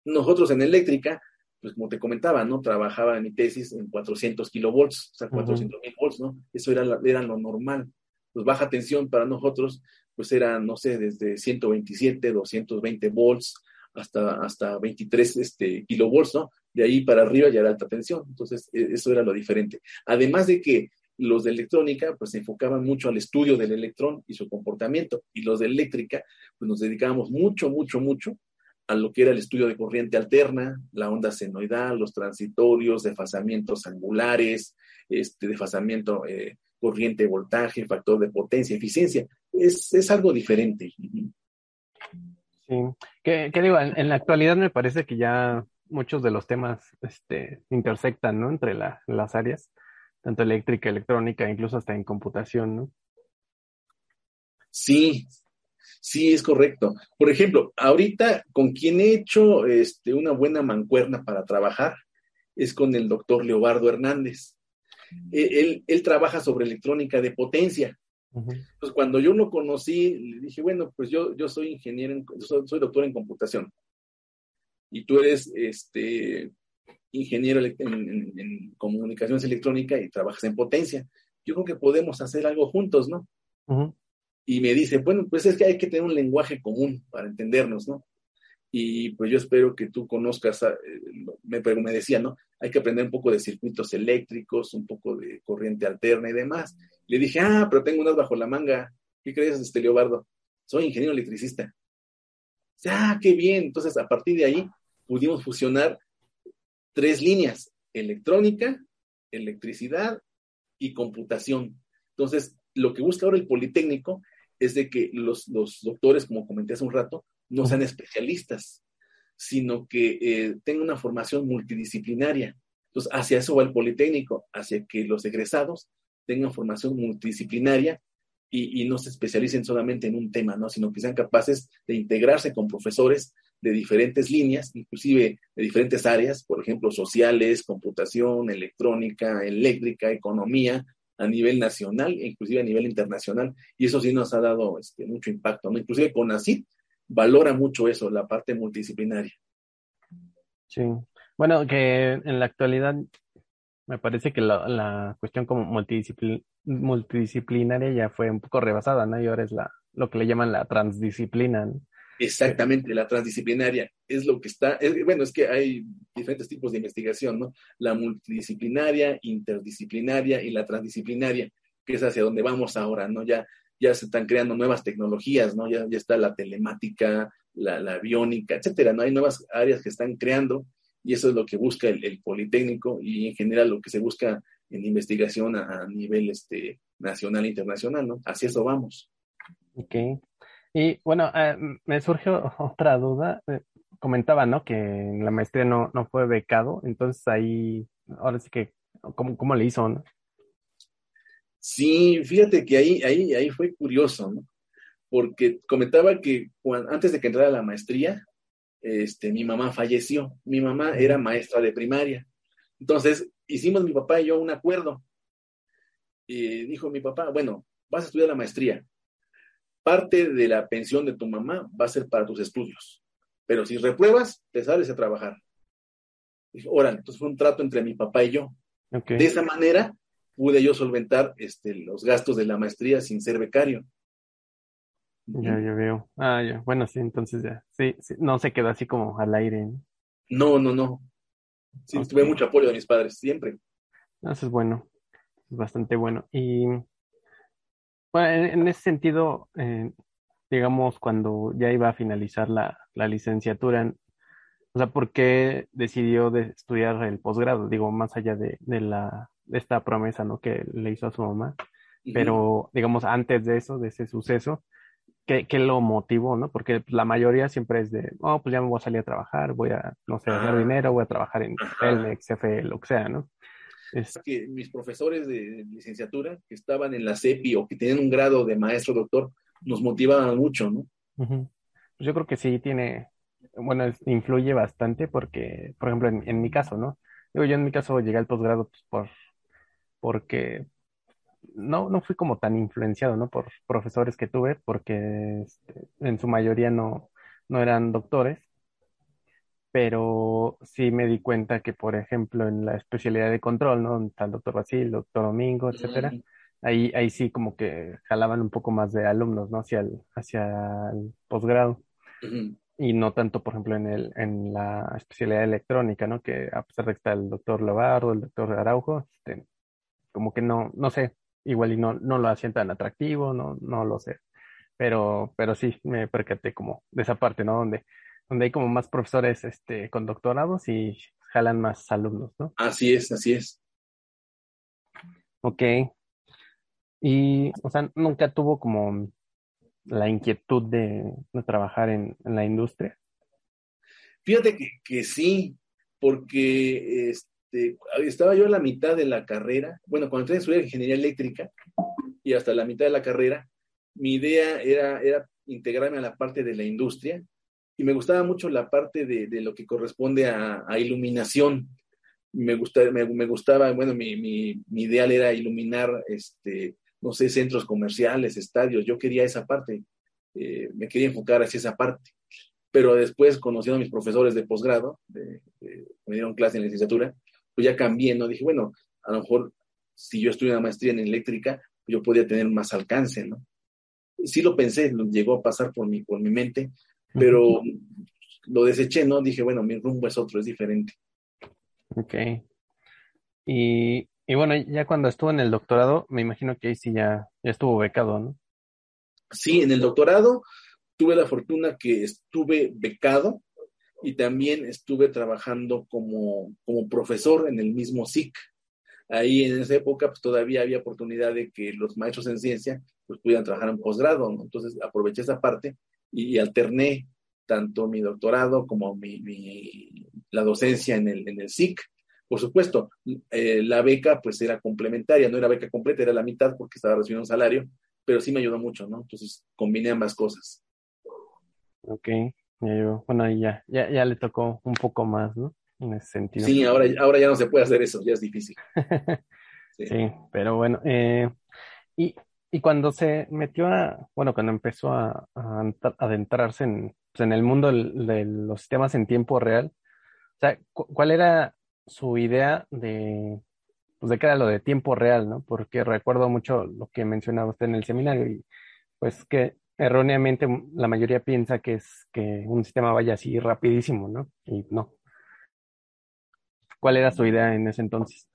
Nosotros en eléctrica, pues como te comentaba, ¿no? Trabajaba en mi tesis en 400 kilovolts, o sea, 400 mil volts, ¿no? Eso era, era lo normal. Pues baja tensión para nosotros, pues era, no sé, desde 127, 220 volts hasta, hasta 23 este, kilovolts, ¿no? De ahí para arriba ya era alta tensión. Entonces, e, eso era lo diferente. Además de que los de electrónica pues se enfocaban mucho al estudio del electrón y su comportamiento y los de eléctrica pues nos dedicábamos mucho, mucho, mucho a lo que era el estudio de corriente alterna, la onda senoidal, los transitorios, desfasamientos angulares, este desfasamiento eh, corriente, voltaje, factor de potencia, eficiencia. Es, es algo diferente. Sí, que, digo, en, la actualidad me parece que ya muchos de los temas este, intersectan, ¿no? Entre las áreas tanto eléctrica, electrónica, incluso hasta en computación, ¿no? Sí, sí, es correcto. Por ejemplo, ahorita con quien he hecho este, una buena mancuerna para trabajar es con el doctor Leobardo Hernández. E, él, trabaja sobre electrónica de potencia. Pues cuando yo lo conocí, le dije, bueno, pues yo, yo soy ingeniero, soy, doctor en computación. Y tú eres este, ingeniero en, comunicaciones electrónicas y trabajas en potencia. Yo creo que podemos hacer algo juntos, ¿no? Y me dice, bueno, pues es que hay que tener un lenguaje común para entendernos, ¿no? Y pues yo espero que tú conozcas, eh, me, me decía, ¿no? Hay que aprender un poco de circuitos eléctricos, un poco de corriente alterna y demás. Le dije, ah, pero tengo unas bajo la manga. ¿Qué crees, este Leobardo? Soy ingeniero electricista. Ah, qué bien. Entonces, a partir de ahí, pudimos fusionar tres líneas, electrónica, electricidad y computación. Entonces, lo que busca ahora el Politécnico es de que los, doctores, como comenté hace un rato, no sean especialistas, sino que eh, tengan una formación multidisciplinaria. Entonces, hacia eso va el Politécnico, hacia que los egresados tengan formación multidisciplinaria y, y, no se especialicen solamente en un tema, ¿no? sino que sean capaces de integrarse con profesores de diferentes líneas, inclusive de diferentes áreas, por ejemplo, sociales, computación, electrónica, eléctrica, economía, a nivel nacional e inclusive a nivel internacional. Y eso sí nos ha dado este, mucho impacto. ¿no? Inclusive CONACYT valora mucho eso, la parte multidisciplinaria. Sí. Bueno, que en la actualidad me parece que la, cuestión como multidisciplinaria ya fue un poco rebasada, ¿no? Y ahora es la, lo que le llaman la transdisciplina. Exactamente, la transdisciplinaria es lo que está, bueno, es que hay diferentes tipos de investigación, ¿no? La multidisciplinaria, interdisciplinaria y la transdisciplinaria, que es hacia donde vamos ahora, ¿no? Ya, ya se están creando nuevas tecnologías, ¿no? Ya, ya está la telemática, la, la biónica, etcétera, ¿no? Hay nuevas áreas que están creando y eso es lo que busca el, Politécnico y en general lo que se busca en investigación a, nivel este, nacional e internacional, ¿no? Hacia eso vamos. Ok. Y bueno, eh, me surgió otra duda. Eh, comentaba, ¿no? Que en la maestría no, no fue becado, entonces ahí, ahora sí que, ¿cómo, cómo le hizo, no? Sí, fíjate que ahí, ahí, ahí fue curioso, ¿no? Porque comentaba que antes de que entrara a la maestría, este, mi mamá falleció. Mi mamá era maestra de primaria. Entonces, hicimos mi papá y yo un acuerdo. Y dijo mi papá, bueno, vas a estudiar la maestría, parte de la pensión de tu mamá va a ser para tus estudios. Pero si repruebas, te sales a trabajar. Dije, órale, entonces fue un trato entre mi papá y yo. De esa manera pude yo solventar este, los gastos de la maestría sin ser becario. Ya, ya veo. Ah, ya. Bueno, sí, entonces ya. Sí, sí. no se quedó así como al aire. No, no, no. Sí, tuve mucho apoyo de mis padres, siempre. Eso es bueno, es bastante bueno. Y bueno, en, ese sentido, eh, digamos, cuando ya iba a finalizar la, la licenciatura, o sea, ¿por qué decidió de estudiar el posgrado? Digo, más allá de, de, la, de esta promesa, ¿no? Que le hizo a su mamá. Pero, digamos, antes de eso, de ese suceso, ¿qué, qué lo motivó, no? Porque la mayoría siempre es de, oh, pues ya me voy a salir a trabajar, voy a, no sé, hacer dinero, voy a trabajar en Telmex, CFE, lo que sea, ¿no? Es... Que mis profesores de licenciatura que estaban en la CEPI o que tenían un grado de maestro doctor nos motivaban mucho, ¿no? Yo creo que sí tiene, bueno, influye bastante porque, por ejemplo, en, en mi caso, ¿no? Digo, yo en mi caso llegué al posgrado pues, por, porque no, no fui como tan influenciado, ¿no? Por profesores que tuve, porque este, en su mayoría no, no eran doctores, pero sí me di cuenta que, por ejemplo, en la especialidad de control, ¿no? Está el doctor Basil, doctor Domingo, etcétera, ahí, ahí sí como que jalaban un poco más de alumnos, ¿no? Hacia el, hacia el posgrado. Y no tanto, por ejemplo, en, el, en la especialidad electrónica, ¿no? Que a pesar de que está el doctor Lobardo, el doctor Araujo, este, como que no, no sé, igual y no, no lo hacían tan atractivo, no, no lo sé. Pero, pero sí me percaté como de esa parte, ¿no? Donde, donde hay como más profesores este, con doctorados y jalan más alumnos, ¿no? Así es, así es. Ok. Y, o sea, nunca tuvo como la inquietud de, trabajar en, la industria. Fíjate que, que sí, porque este, estaba yo a la mitad de la carrera, bueno, cuando entré a estudiar ingeniería eléctrica y hasta la mitad de la carrera, mi idea era, era integrarme a la parte de la industria y me gustaba mucho la parte de, de lo que corresponde a, a iluminación. Me, gustaba, me, me gustaba bueno, mi, mi, mi, ideal era iluminar, este, no sé, centros comerciales, estadios, yo quería esa parte, eh, me quería enfocar hacia esa parte. Pero después, conociendo a mis profesores de posgrado, me dieron clase en licenciatura, pues ya cambié, ¿no? Dije, bueno, a lo mejor si yo estudié una maestría en eléctrica, yo podía tener más alcance, ¿no? Sí lo pensé, llegó a pasar por mi, por mi mente, pero lo deseché, ¿no? Dije, bueno, mi rumbo es otro, es diferente. Ok. Y, y bueno, ya cuando estuvo en el doctorado, me imagino que ahí sí ya, ya estuvo becado, ¿no? Sí, en el doctorado tuve la fortuna que estuve becado y también estuve trabajando como, como profesor en el mismo SIC. Ahí en esa época pues, todavía había oportunidad de que los maestros en ciencia pues, pudieran trabajar en posgrado, entonces aproveché esa parte y, alterné tanto mi doctorado como mi, mi, la docencia en el, en el SIC. Por supuesto, eh, la beca pues era complementaria, no era beca completa, era la mitad porque estaba recibiendo un salario, pero sí me ayudó mucho, ¿no? Entonces combiné ambas cosas. Ok. Bueno, ya, ya, ya le tocó un poco más, ¿no? En ese sentido. Sí, ahora, ahora ya no se puede hacer eso, ya es difícil. sí. pero bueno, eh, y, y, cuando se metió a, bueno, cuando empezó a, a adentrarse en, pues, en el mundo de los sistemas en tiempo real, o sea, ¿cuál era su idea de, pues de qué era lo de tiempo real, ¿no? Porque recuerdo mucho lo que mencionaba usted en el seminario y pues que erróneamente la mayoría piensa que es que un sistema vaya así rapidísimo, ¿no? Y no. ¿Cuál era su idea en ese entonces?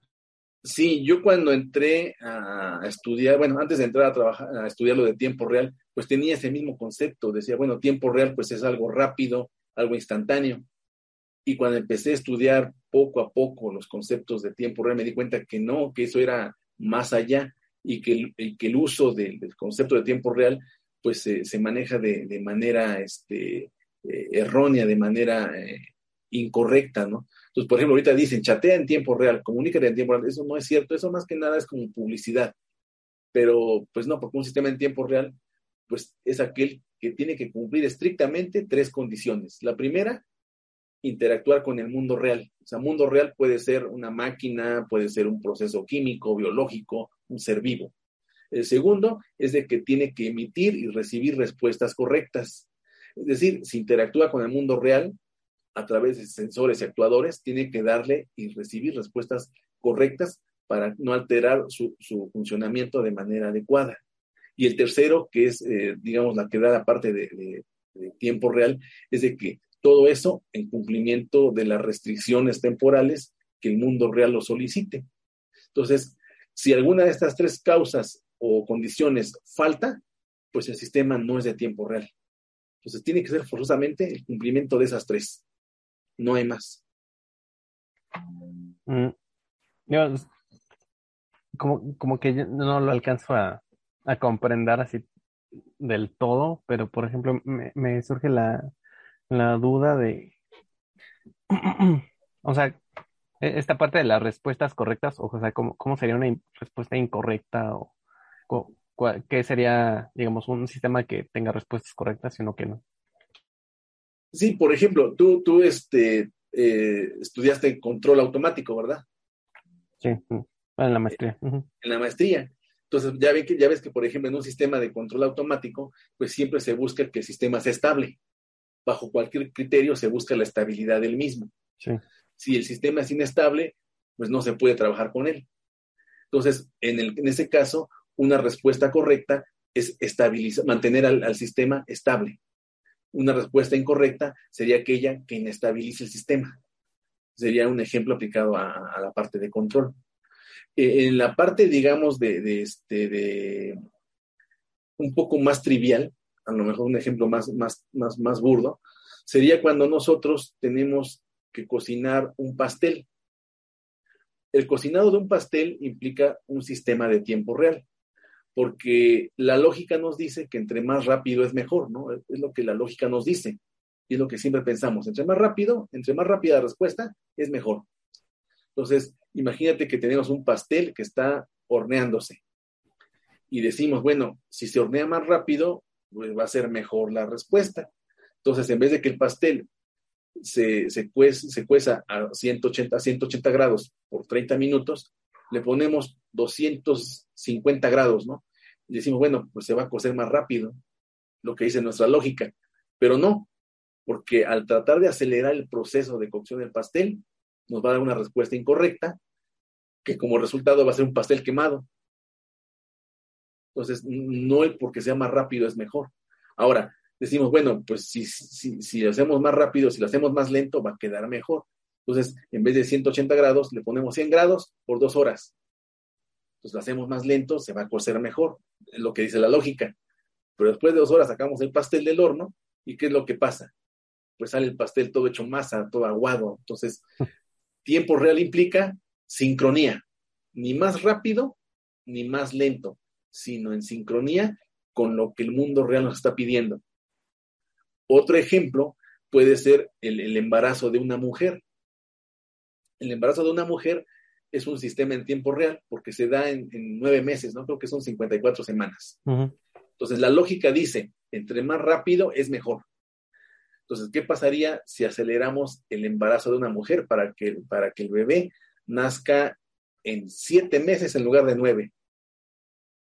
Sí, yo cuando entré a estudiar, bueno, antes de entrar a trabajar, a estudiar lo de tiempo real, pues tenía ese mismo concepto. Decía, bueno, tiempo real pues es algo rápido, algo instantáneo. Y cuando empecé a estudiar poco a poco los conceptos de tiempo real, me di cuenta que no, que eso era más allá y que el, uso del, concepto de tiempo real pues se maneja de, de manera este, eh, errónea, de manera eh, incorrecta, ¿no? Entonces, por ejemplo, ahorita dicen, chatea en tiempo real, comunícate en tiempo real. Eso no es cierto, eso más que nada es como publicidad. Pero, pues no, porque un sistema en tiempo real, pues es aquel que tiene que cumplir estrictamente tres condiciones. La primera, interactuar con el mundo real. O sea, mundo real puede ser una máquina, puede ser un proceso químico, biológico, un ser vivo. El segundo es de que tiene que emitir y recibir respuestas correctas. Es decir, si interactúa con el mundo real a través de sensores y actuadores, tiene que darle y recibir respuestas correctas para no alterar su, funcionamiento de manera adecuada. Y el tercero, que es, eh, digamos, la que la parte de, de tiempo real, es de que Todo eso en cumplimiento de las restricciones temporales que el mundo real lo solicite. Entonces, si alguna de estas tres causas o condiciones falta, pues el sistema no es de tiempo real. Entonces, tiene que ser forzosamente el cumplimiento de esas tres. No hay más. Mm. como, como que no lo alcanzo a, comprender así del todo, pero por ejemplo, me, surge la, duda de, o sea, e, esta parte de las respuestas correctas, o sea, ¿cómo, sería una respuesta incorrecta o qué sería, digamos, un sistema que tenga respuestas correctas y uno que no? Sí, por ejemplo, tú, tú este, eh, estudiaste control automático, ¿verdad? Sí, en la maestría. En la maestría. Entonces, ya, que, ya ves que, por ejemplo, en un sistema de control automático, pues siempre se busca que el sistema sea estable. Bajo cualquier criterio se busca la estabilidad del mismo. Si el sistema es inestable, pues no se puede trabajar con él. Entonces, en, el, en ese caso, una respuesta correcta es estabilizar, mantener al, sistema estable. Una respuesta incorrecta sería aquella que inestabilice el sistema. Sería un ejemplo aplicado a la parte de control. Eh, en la parte, digamos, de, este, de un poco más trivial, a lo mejor un ejemplo más, más, más, más burdo, sería cuando nosotros tenemos que cocinar un pastel. El cocinado de un pastel implica un sistema de tiempo real, porque la lógica nos dice que entre más rápido es mejor, ¿no? Es lo que la lógica nos dice y es lo que siempre pensamos. Entre más rápido, entre más rápida la respuesta, es mejor. Entonces, imagínate que tenemos un pastel que está horneándose y decimos, bueno, si se hornea más rápido, pues va a ser mejor la respuesta. Entonces, en vez de que el pastel se, se, cueza a 180, a 180 grados por 30 minutos, le ponemos 250 grados, ¿no? Y decimos, bueno, pues se va a cocer más rápido, lo que dice nuestra lógica. Pero no, porque al tratar de acelerar el proceso de cocción del pastel, nos va a dar una respuesta incorrecta, que como resultado va a ser un pastel quemado. Entonces, no el porque sea más rápido es mejor. Ahora, decimos, bueno, pues si, si, si lo hacemos más rápido, si lo hacemos más lento, va a quedar mejor. Entonces, en vez de 180 grados, le ponemos 100 grados por dos horas. Entonces, lo hacemos más lento, se va a cocer mejor. Es lo que dice la lógica. Pero después de dos horas sacamos el pastel del horno y ¿qué es lo que pasa? Pues sale el pastel todo hecho masa, todo aguado. Entonces, Tiempo real implica sincronía, ni más rápido ni más lento, sino en sincronía con lo que el mundo real nos está pidiendo. Otro ejemplo puede ser el, embarazo de una mujer. El embarazo de una mujer es un sistema en tiempo real porque se da en, nueve meses, ¿no? Creo que son 54 semanas. Entonces, la lógica dice, entre más rápido es mejor. Entonces, ¿qué pasaría si aceleramos el embarazo de una mujer para que, para que el bebé nazca en siete meses en lugar de nueve?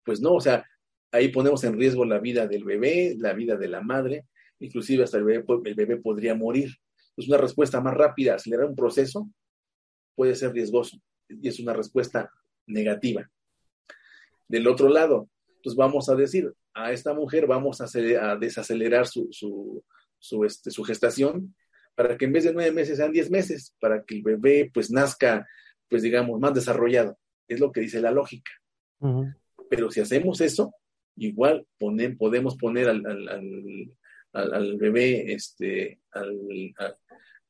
Pues no, o sea, ahí ponemos en riesgo la vida del bebé, la vida de la madre, inclusive hasta el bebé, el bebé podría morir. Es una respuesta más rápida, acelerar un proceso puede ser riesgoso y es una respuesta negativa. Del otro lado, pues vamos a decir, a esta mujer vamos a, a desacelerar su, su, este, su gestación, para que en vez de nueve meses sean diez meses, para que el bebé pues nazca, pues digamos, más desarrollado. Es lo que dice la lógica. Pero si hacemos eso, igual podemos poner al, al, bebé este,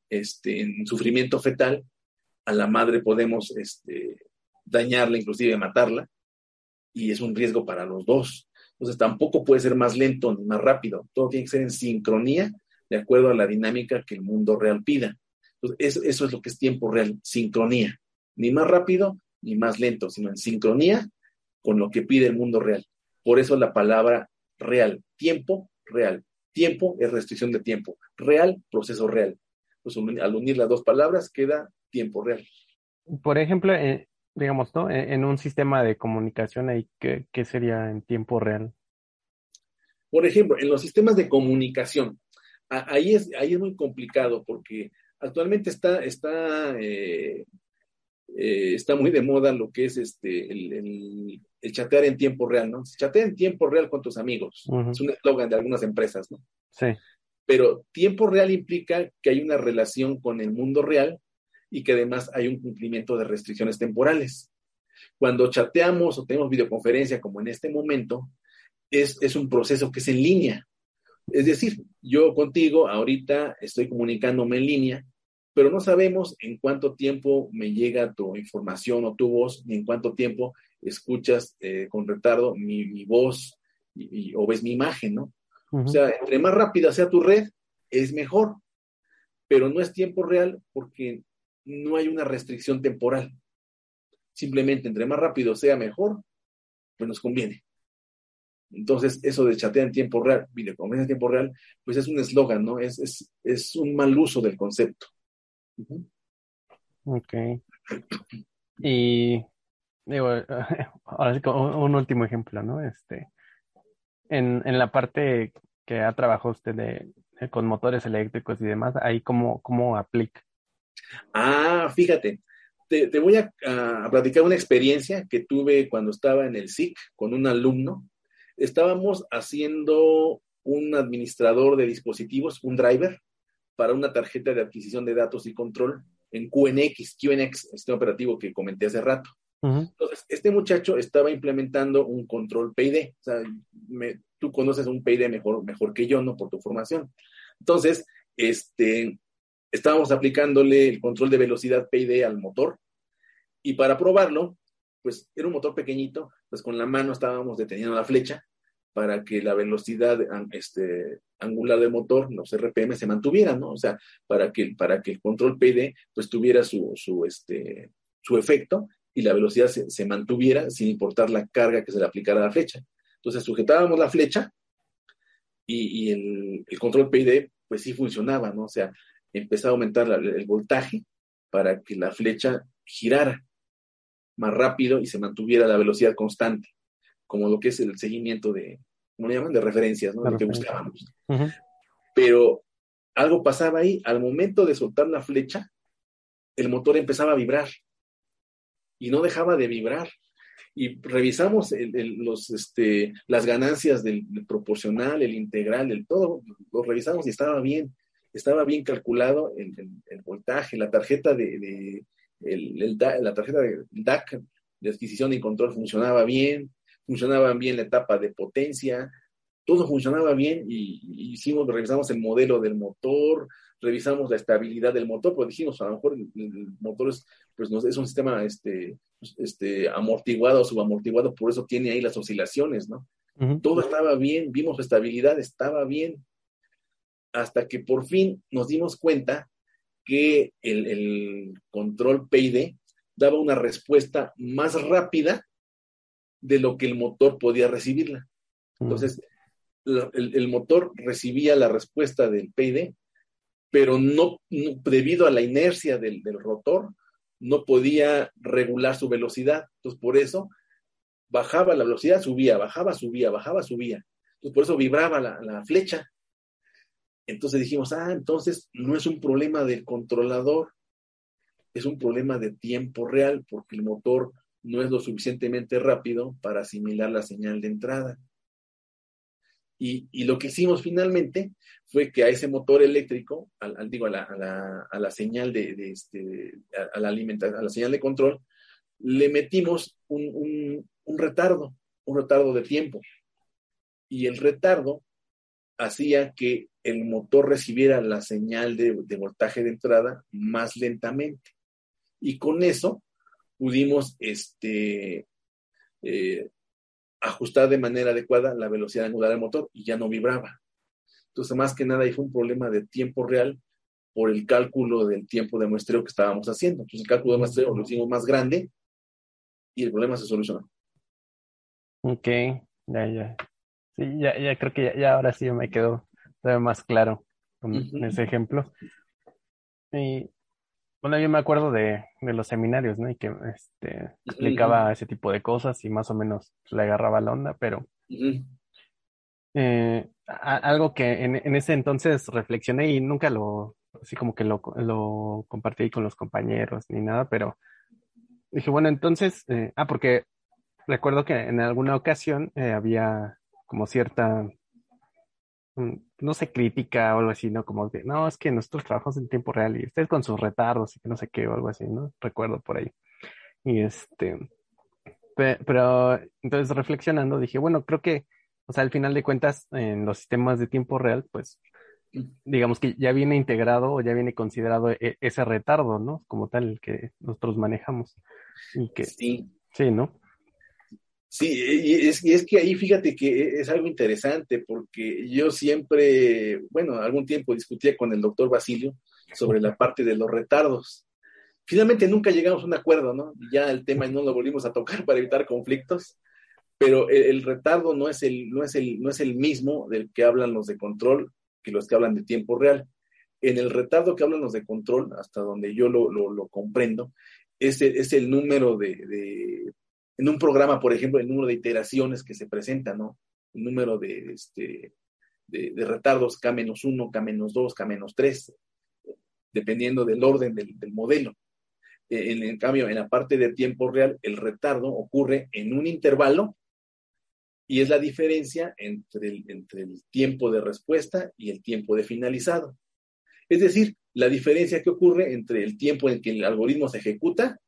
este, en sufrimiento fetal, a la madre podemos este, dañarla, inclusive matarla, y es un riesgo para los dos. Entonces tampoco puede ser más lento ni más rápido. Todo tiene que ser en sincronía de acuerdo a la dinámica que el mundo real pida. Entonces, eso, es lo que es tiempo real, sincronía. Ni más rápido ni más lento, sino en sincronía con lo que pide el mundo real. Por eso la palabra real, tiempo real. Tiempo es restricción de tiempo. Real, proceso real. Pues al unir las dos palabras queda tiempo real. Por ejemplo, eh, digamos, ¿no? En, un sistema de comunicación, ahí, ¿qué, ¿qué, sería en tiempo real? Por ejemplo, en los sistemas de comunicación, ahí es, ahí es muy complicado porque actualmente está, está, eh, eh, está muy de moda lo que es este, el, el, chatear en tiempo real, ¿no? Chatea en tiempo real con tus amigos. Es un eslogan de algunas empresas, ¿no? Sí. Pero tiempo real implica que hay una relación con el mundo real y que además hay un cumplimiento de restricciones temporales. Cuando chateamos o tenemos videoconferencia como en este momento, es, es un proceso que es en línea. Es decir, yo contigo ahorita estoy comunicándome en línea, pero no sabemos en cuánto tiempo me llega tu información o tu voz, ni en cuánto tiempo escuchas eh, con retardo mi, voz y, o ves mi imagen, ¿no? O sea, entre más rápida sea tu red, es mejor, pero no es tiempo real porque no hay una restricción temporal. Simplemente, entre más rápido sea mejor, pues nos conviene. Entonces, eso de chatear en tiempo real, videoconferencia en tiempo real, pues es un eslogan, ¿no? Es, es, es, un mal uso del concepto. Ok. Y digo, ahora sí, un, último ejemplo, ¿no? Este, en, en la parte que ha trabajado usted de, con motores eléctricos y demás, ahí cómo, cómo aplica. Ah, fíjate, te, te voy a, a, platicar una experiencia que tuve cuando estaba en el SIC con un alumno estábamos haciendo un administrador de dispositivos, un driver, para una tarjeta de adquisición de datos y control en QNX, QNX, este operativo que comenté hace rato. Entonces, este muchacho estaba implementando un control PID. O sea, tú conoces un PID mejor, mejor que yo, ¿no? Por tu formación. Entonces, este, estábamos aplicándole el control de velocidad PID al motor y para probarlo, pues era un motor pequeñito, pues con la mano estábamos deteniendo la flecha para que la velocidad este, angular del motor, los RPM, se mantuviera, ¿no? O sea, para que, para que el control PD pues tuviera su, su, este, su efecto y la velocidad se, mantuviera sin importar la carga que se le aplicara a la flecha. Entonces sujetábamos la flecha y, el, el, control PID pues sí funcionaba, ¿no? O sea, empezaba a aumentar el voltaje para que la flecha girara más rápido y se mantuviera la velocidad constante, como lo que es el seguimiento de, ¿cómo le llaman? De referencias, ¿no? Lo que buscábamos. Pero algo pasaba ahí, al momento de soltar la flecha, el motor empezaba a vibrar y no dejaba de vibrar. Y revisamos los, este, las ganancias del, proporcional, el integral, el todo, lo revisamos y estaba bien, estaba bien calculado el, voltaje, la tarjeta de, el, la tarjeta de DAC de adquisición y control funcionaba bien, funcionaba bien la etapa de potencia, todo funcionaba bien y, hicimos, revisamos el modelo del motor, revisamos la estabilidad del motor, pues dijimos, a lo mejor el, motor es, pues, no, es un sistema este, este, amortiguado o subamortiguado, por eso tiene ahí las oscilaciones, ¿no? Todo estaba bien, vimos la estabilidad, estaba bien, hasta que por fin nos dimos cuenta que el, control PID daba una respuesta más rápida de lo que el motor podía recibirla. Entonces, el, motor recibía la respuesta del PID, pero no, debido a la inercia del, rotor, no podía regular su velocidad. Entonces, por eso bajaba la velocidad, subía, bajaba, subía, bajaba, subía. Entonces, por eso vibraba la, la flecha. Entonces dijimos, ah, entonces no es un problema del controlador, es un problema de tiempo real, porque el motor no es lo suficientemente rápido para asimilar la señal de entrada. Y, lo que hicimos finalmente fue que a ese motor eléctrico, al, digo, a la, señal de, este, a, la a la señal de control, le metimos un, un retardo, un retardo de tiempo. Y el retardo hacía que el motor recibiera la señal de, voltaje de entrada más lentamente. Y con eso pudimos este, eh, ajustar de manera adecuada la velocidad angular del motor y ya no vibraba. Entonces, más que nada, ahí fue un problema de tiempo real por el cálculo del tiempo de muestreo que estábamos haciendo. Entonces, el cálculo de muestreo lo hicimos más grande y el problema se solucionó. Ok, ya, ya. Sí, ya, ya creo que ya, ahora sí me quedó más claro con ese ejemplo. Y bueno, yo me acuerdo de, los seminarios, ¿no? Y que este, explicaba ese tipo de cosas y más o menos le agarraba la onda, pero eh, algo que en, ese entonces reflexioné y nunca lo, así como que lo, lo compartí con los compañeros ni nada, pero dije, bueno, entonces, eh, ah, porque recuerdo que en alguna ocasión eh, había como cierta no sé, crítica o algo así, ¿no? Como de, no, es que nosotros trabajamos en tiempo real y ustedes con sus retardos y que no sé qué o algo así, ¿no? Recuerdo por ahí. Y este, pero entonces reflexionando dije, bueno, creo que, o sea, al final de cuentas, en los sistemas de tiempo real, pues, digamos que ya viene integrado o ya viene considerado e, ese retardo, ¿no? Como tal, el que nosotros manejamos. Y que, sí. Sí, ¿no? Sí, y es, y es, que ahí fíjate que es algo interesante porque yo siempre, bueno, algún tiempo discutía con el doctor Basilio sobre la parte de los retardos. Finalmente nunca llegamos a un acuerdo, ¿no? Ya el tema no lo volvimos a tocar para evitar conflictos, pero el, retardo no es el, no, es el, no es el mismo del que hablan los de control que los que hablan de tiempo real. En el retardo que hablan los de control, hasta donde yo lo, lo, lo comprendo, es el, es el número de en un programa, por ejemplo, el número de iteraciones que se presentan, ¿no? El número de, este, de, retardos K-1, K-2, K-3, dependiendo del orden del, modelo. Eh, en, en, cambio, en la parte de tiempo real, el retardo ocurre en un intervalo y es la diferencia entre el, entre el tiempo de respuesta y el tiempo de finalizado. Es decir, la diferencia que ocurre entre el tiempo en que el algoritmo se ejecuta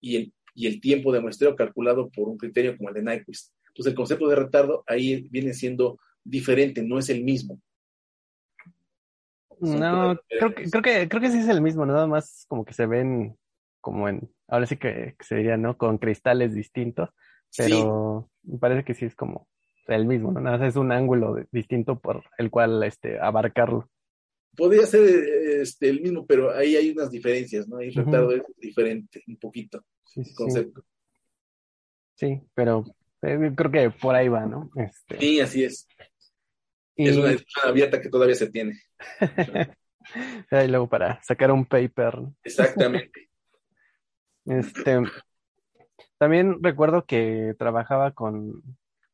y el y el tiempo de muestreo calculado por un criterio como el de Nyquist. Entonces, el concepto de retardo ahí viene siendo diferente, no es el mismo. No, creo que, creo que, creo que sí es el mismo, nada más como que se ven como en, ahora sí que, se diría, ¿no? Con cristales distintos, pero me parece que sí es como el mismo, ¿no? Nada más es un ángulo distinto por el cual este, abarcarlo. Podría ser este, el mismo, pero ahí hay unas diferencias, ¿no? El retardo es diferente, un poquito sí, concepto. Sí, pero eh, creo que por ahí va, ¿no? Este... Sí, así es. Es una discusión abierta que todavía se tiene. y luego para sacar un paper. Exactamente. este, también recuerdo que trabajaba con,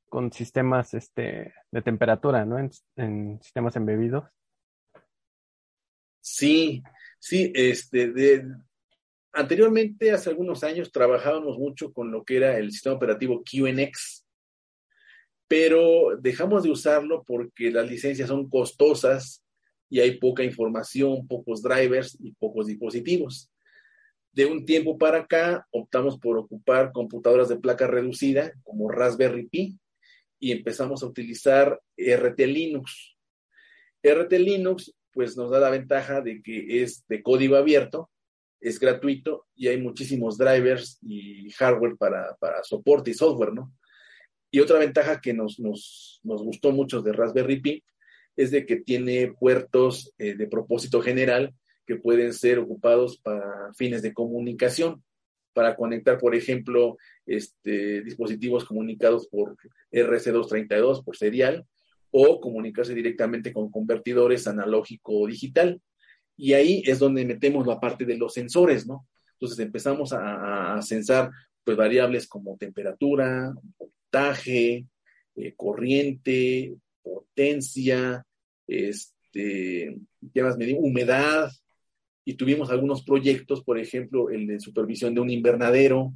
con sistemas este, de temperatura, ¿no? En, en, sistemas embebidos. Sí, sí, este, de, Anteriormente, hace algunos años, trabajábamos mucho con lo que era el sistema operativo QNX, pero dejamos de usarlo porque las licencias son costosas y hay poca información, pocos drivers y pocos dispositivos. De un tiempo para acá, optamos por ocupar computadoras de placa reducida como Raspberry Pi y empezamos a utilizar RT Linux. RT Linux pues nos da la ventaja de que es de código abierto es gratuito y hay muchísimos drivers y hardware para, soporte y software, ¿no? Y otra ventaja que nos, nos, gustó mucho de Raspberry Pi es de que tiene puertos eh, de propósito general que pueden ser ocupados para fines de comunicación, para conectar, por ejemplo, este, dispositivos comunicados por RC232 por serial o comunicarse directamente con convertidores analógico o digital. Y ahí es donde metemos la parte de los sensores, ¿no? Entonces empezamos a, a censar pues variables como temperatura, voltaje, eh, corriente, potencia, este, ¿qué más me Humedad, y tuvimos algunos proyectos, por ejemplo, el de supervisión de un invernadero,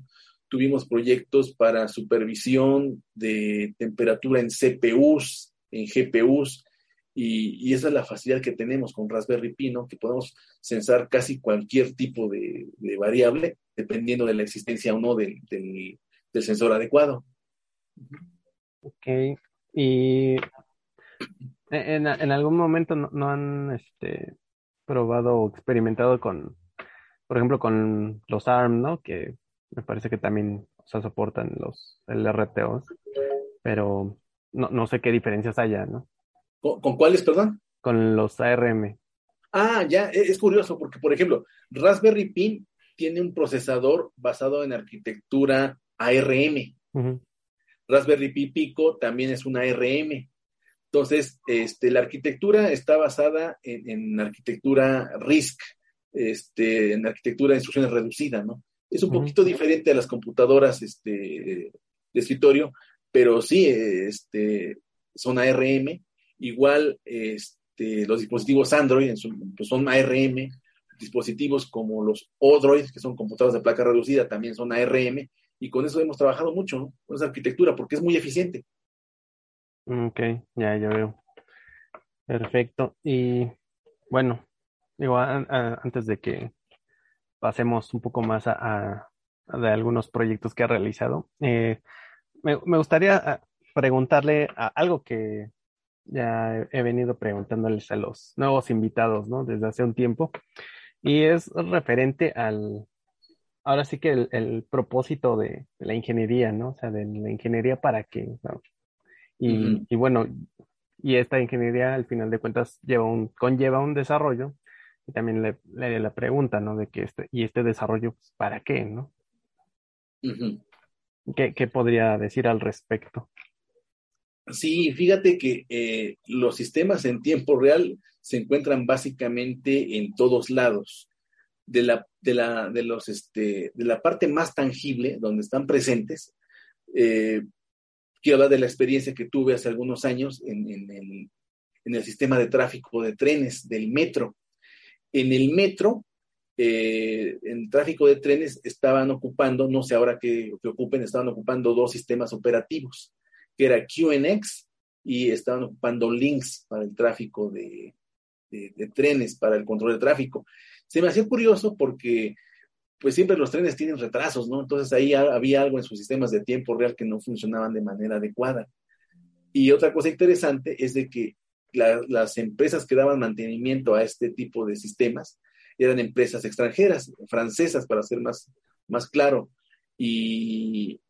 tuvimos proyectos para supervisión de temperatura en CPUs, en GPUs, y, esa es la facilidad que tenemos con Raspberry Pi, ¿no? que podemos censar casi cualquier tipo de, variable dependiendo de la existencia o no del, sensor adecuado. Ok, y en, algún momento no, han este, probado o experimentado con, por ejemplo, con los ARM, ¿no? Que me parece que también soportan los LRTOs, pero no, no sé qué diferencias haya, ¿no? ¿Con, cuáles, perdón? Con los ARM. Ah, ya, e, es curioso porque, por ejemplo, Raspberry Pi tiene un procesador basado en arquitectura ARM. Raspberry Pi Pico también es una ARM. Entonces, este, la arquitectura está basada en, arquitectura RISC, este, en arquitectura de instrucciones reducidas, ¿no? Es un poquito diferente a las computadoras este, de escritorio, pero sí este, son ARM Igual este, los dispositivos Android pues son ARM, dispositivos como los Odroid, que son computadoras de placa reducida, también son ARM, y con eso hemos trabajado mucho, ¿no? con esa arquitectura, porque es muy eficiente. Ok, ya, ya veo. Perfecto. Y bueno, digo, antes de que pasemos un poco más a, de algunos proyectos que ha realizado, eh, me, gustaría ah, preguntarle algo que ya he, venido preguntándoles a los nuevos invitados, ¿no? Desde hace un tiempo. Y es referente al, ahora sí que el, propósito de, la ingeniería, ¿no? O sea, de la ingeniería para qué, y, bueno, y esta ingeniería al final de cuentas lleva un, conlleva un desarrollo y también le, le la pregunta, ¿no? De que este, y este desarrollo, pues, ¿para qué, no? ¿Qué, ¿Qué, podría decir al respecto? Sí, fíjate que eh, los sistemas en tiempo real se encuentran básicamente en todos lados. De la, de la, de los, este, de la parte más tangible, donde están presentes, eh, quiero hablar de la experiencia que tuve hace algunos años en, el, en el sistema de tráfico de trenes del metro. En el metro, eh, en tráfico de trenes estaban ocupando, no sé ahora qué, que ocupen, estaban ocupando dos sistemas operativos, que era QNX y estaban ocupando Links para el tráfico de, de, trenes, para el control de tráfico. Se me hacía curioso porque pues siempre los trenes tienen retrasos, ¿no? Entonces ahí había algo en sus sistemas de tiempo real que no funcionaban de manera adecuada. Y otra cosa interesante es de que las empresas que daban mantenimiento a este tipo de sistemas eran empresas extranjeras, francesas, para ser más, más claro. Y,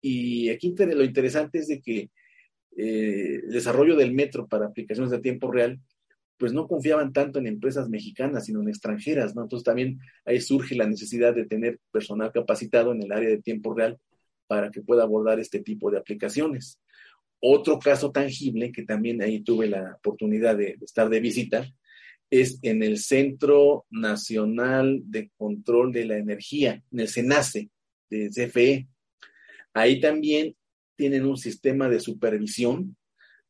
y aquí lo interesante es de que eh, el desarrollo del metro para aplicaciones de tiempo real, pues no confiaban tanto en empresas mexicanas, sino en extranjeras, ¿no? Entonces también ahí surge la necesidad de tener personal capacitado en el área de tiempo real para que pueda abordar este tipo de aplicaciones. Otro caso tangible que también ahí tuve la oportunidad de, de estar de visita es en el Centro Nacional de Control de la Energía, en el CENACE de CFE. Ahí también tienen un sistema de supervisión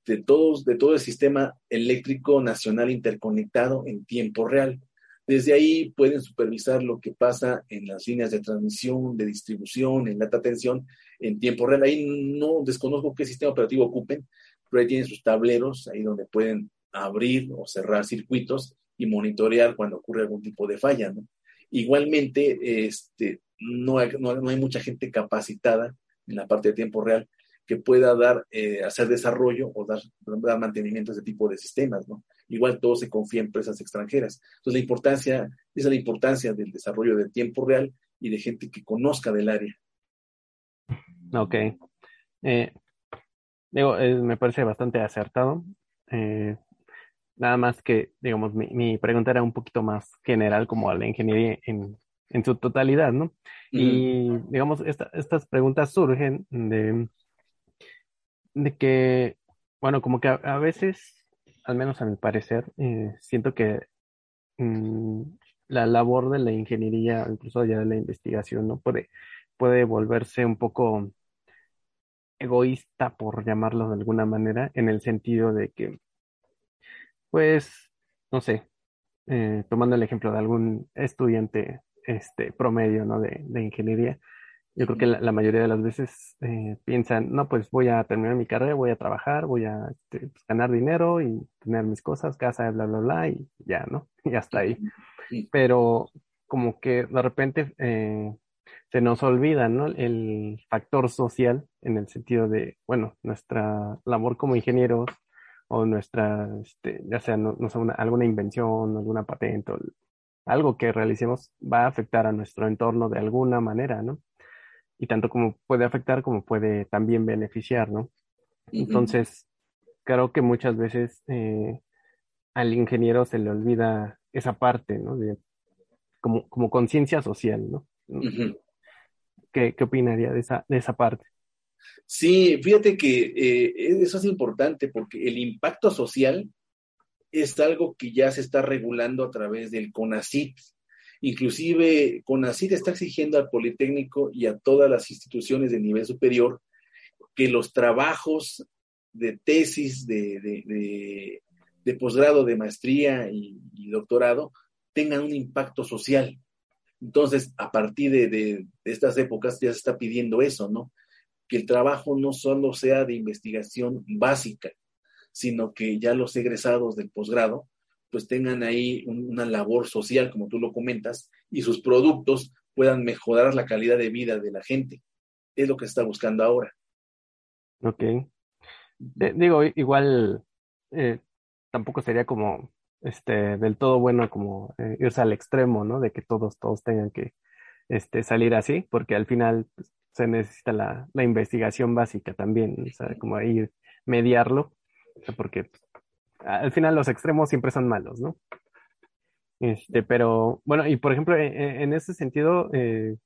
de, todos, de todo el sistema eléctrico nacional interconectado en tiempo real. Desde ahí pueden supervisar lo que pasa en las líneas de transmisión, de distribución, en alta tensión, en tiempo real. Ahí no desconozco qué sistema operativo ocupen, pero ahí tienen sus tableros, ahí donde pueden abrir o cerrar circuitos y monitorear cuando ocurre algún tipo de falla. ¿no? Igualmente, este, no, hay, no, hay mucha gente capacitada en la parte de tiempo real que pueda dar, eh, hacer desarrollo o dar, dar mantenimiento a ese tipo de sistemas, ¿no? Igual todo se confía en empresas extranjeras. Entonces, la importancia, esa es la importancia del desarrollo de tiempo real y de gente que conozca del área. Ok. Eh, digo, me parece bastante acertado. Eh, Nada más que, digamos, mi, pregunta era un poquito más general como a la ingeniería en, su totalidad, ¿no? Y, digamos, estas preguntas surgen de, de que, bueno, como que a, veces, al menos a mi parecer, eh, siento que mm, la labor de la ingeniería, incluso ya de la investigación, ¿no? Puede, puede volverse un poco egoísta, por llamarlo de alguna manera, en el sentido de que pues, no sé, eh, tomando el ejemplo de algún estudiante este, promedio, ¿no? De, ingeniería, yo creo que la, mayoría de las veces eh, piensan, no, pues voy a terminar mi carrera, voy a trabajar, voy a este, pues, ganar dinero y tener mis cosas, casa, bla, bla, bla, y ya, ¿no? Y hasta ahí. Pero como que de repente eh, se nos olvida, ¿no? El factor social en el sentido de, bueno, nuestra labor como ingenieros o nuestra, este, ya sea no, alguna invención, alguna patente, o algo que realicemos va a afectar a nuestro entorno de alguna manera, ¿no? Y tanto como puede afectar como puede también beneficiar, ¿no? Entonces, creo que muchas veces eh, al ingeniero se le olvida esa parte, ¿no? De, como, como conciencia social, ¿no? ¿Qué, ¿Qué, opinaría de esa, de esa parte? Sí, fíjate que eh, eso es importante porque el impacto social es algo que ya se está regulando a través del CONACIT. Inclusive CONACIT está exigiendo al Politécnico y a todas las instituciones de nivel superior que los trabajos de tesis, de, posgrado, de maestría y, doctorado tengan un impacto social. Entonces, a partir de, estas épocas ya se está pidiendo eso, ¿no? Que el trabajo no solo sea de investigación básica, sino que ya los egresados del posgrado pues tengan ahí una labor social, como tú lo comentas, y sus productos puedan mejorar la calidad de vida de la gente. Es lo que se está buscando ahora. Ok. Eh, digo, igual eh, tampoco sería como este del todo bueno como eh, irse al extremo, ¿no? De que todos, todos tengan que este, salir así, porque al final pues, se necesita la, la, investigación básica también, o sea, como ir mediarlo, porque al final los extremos siempre son malos, ¿no? Este, pero bueno, y por ejemplo, e, e, en, ese sentido, eh,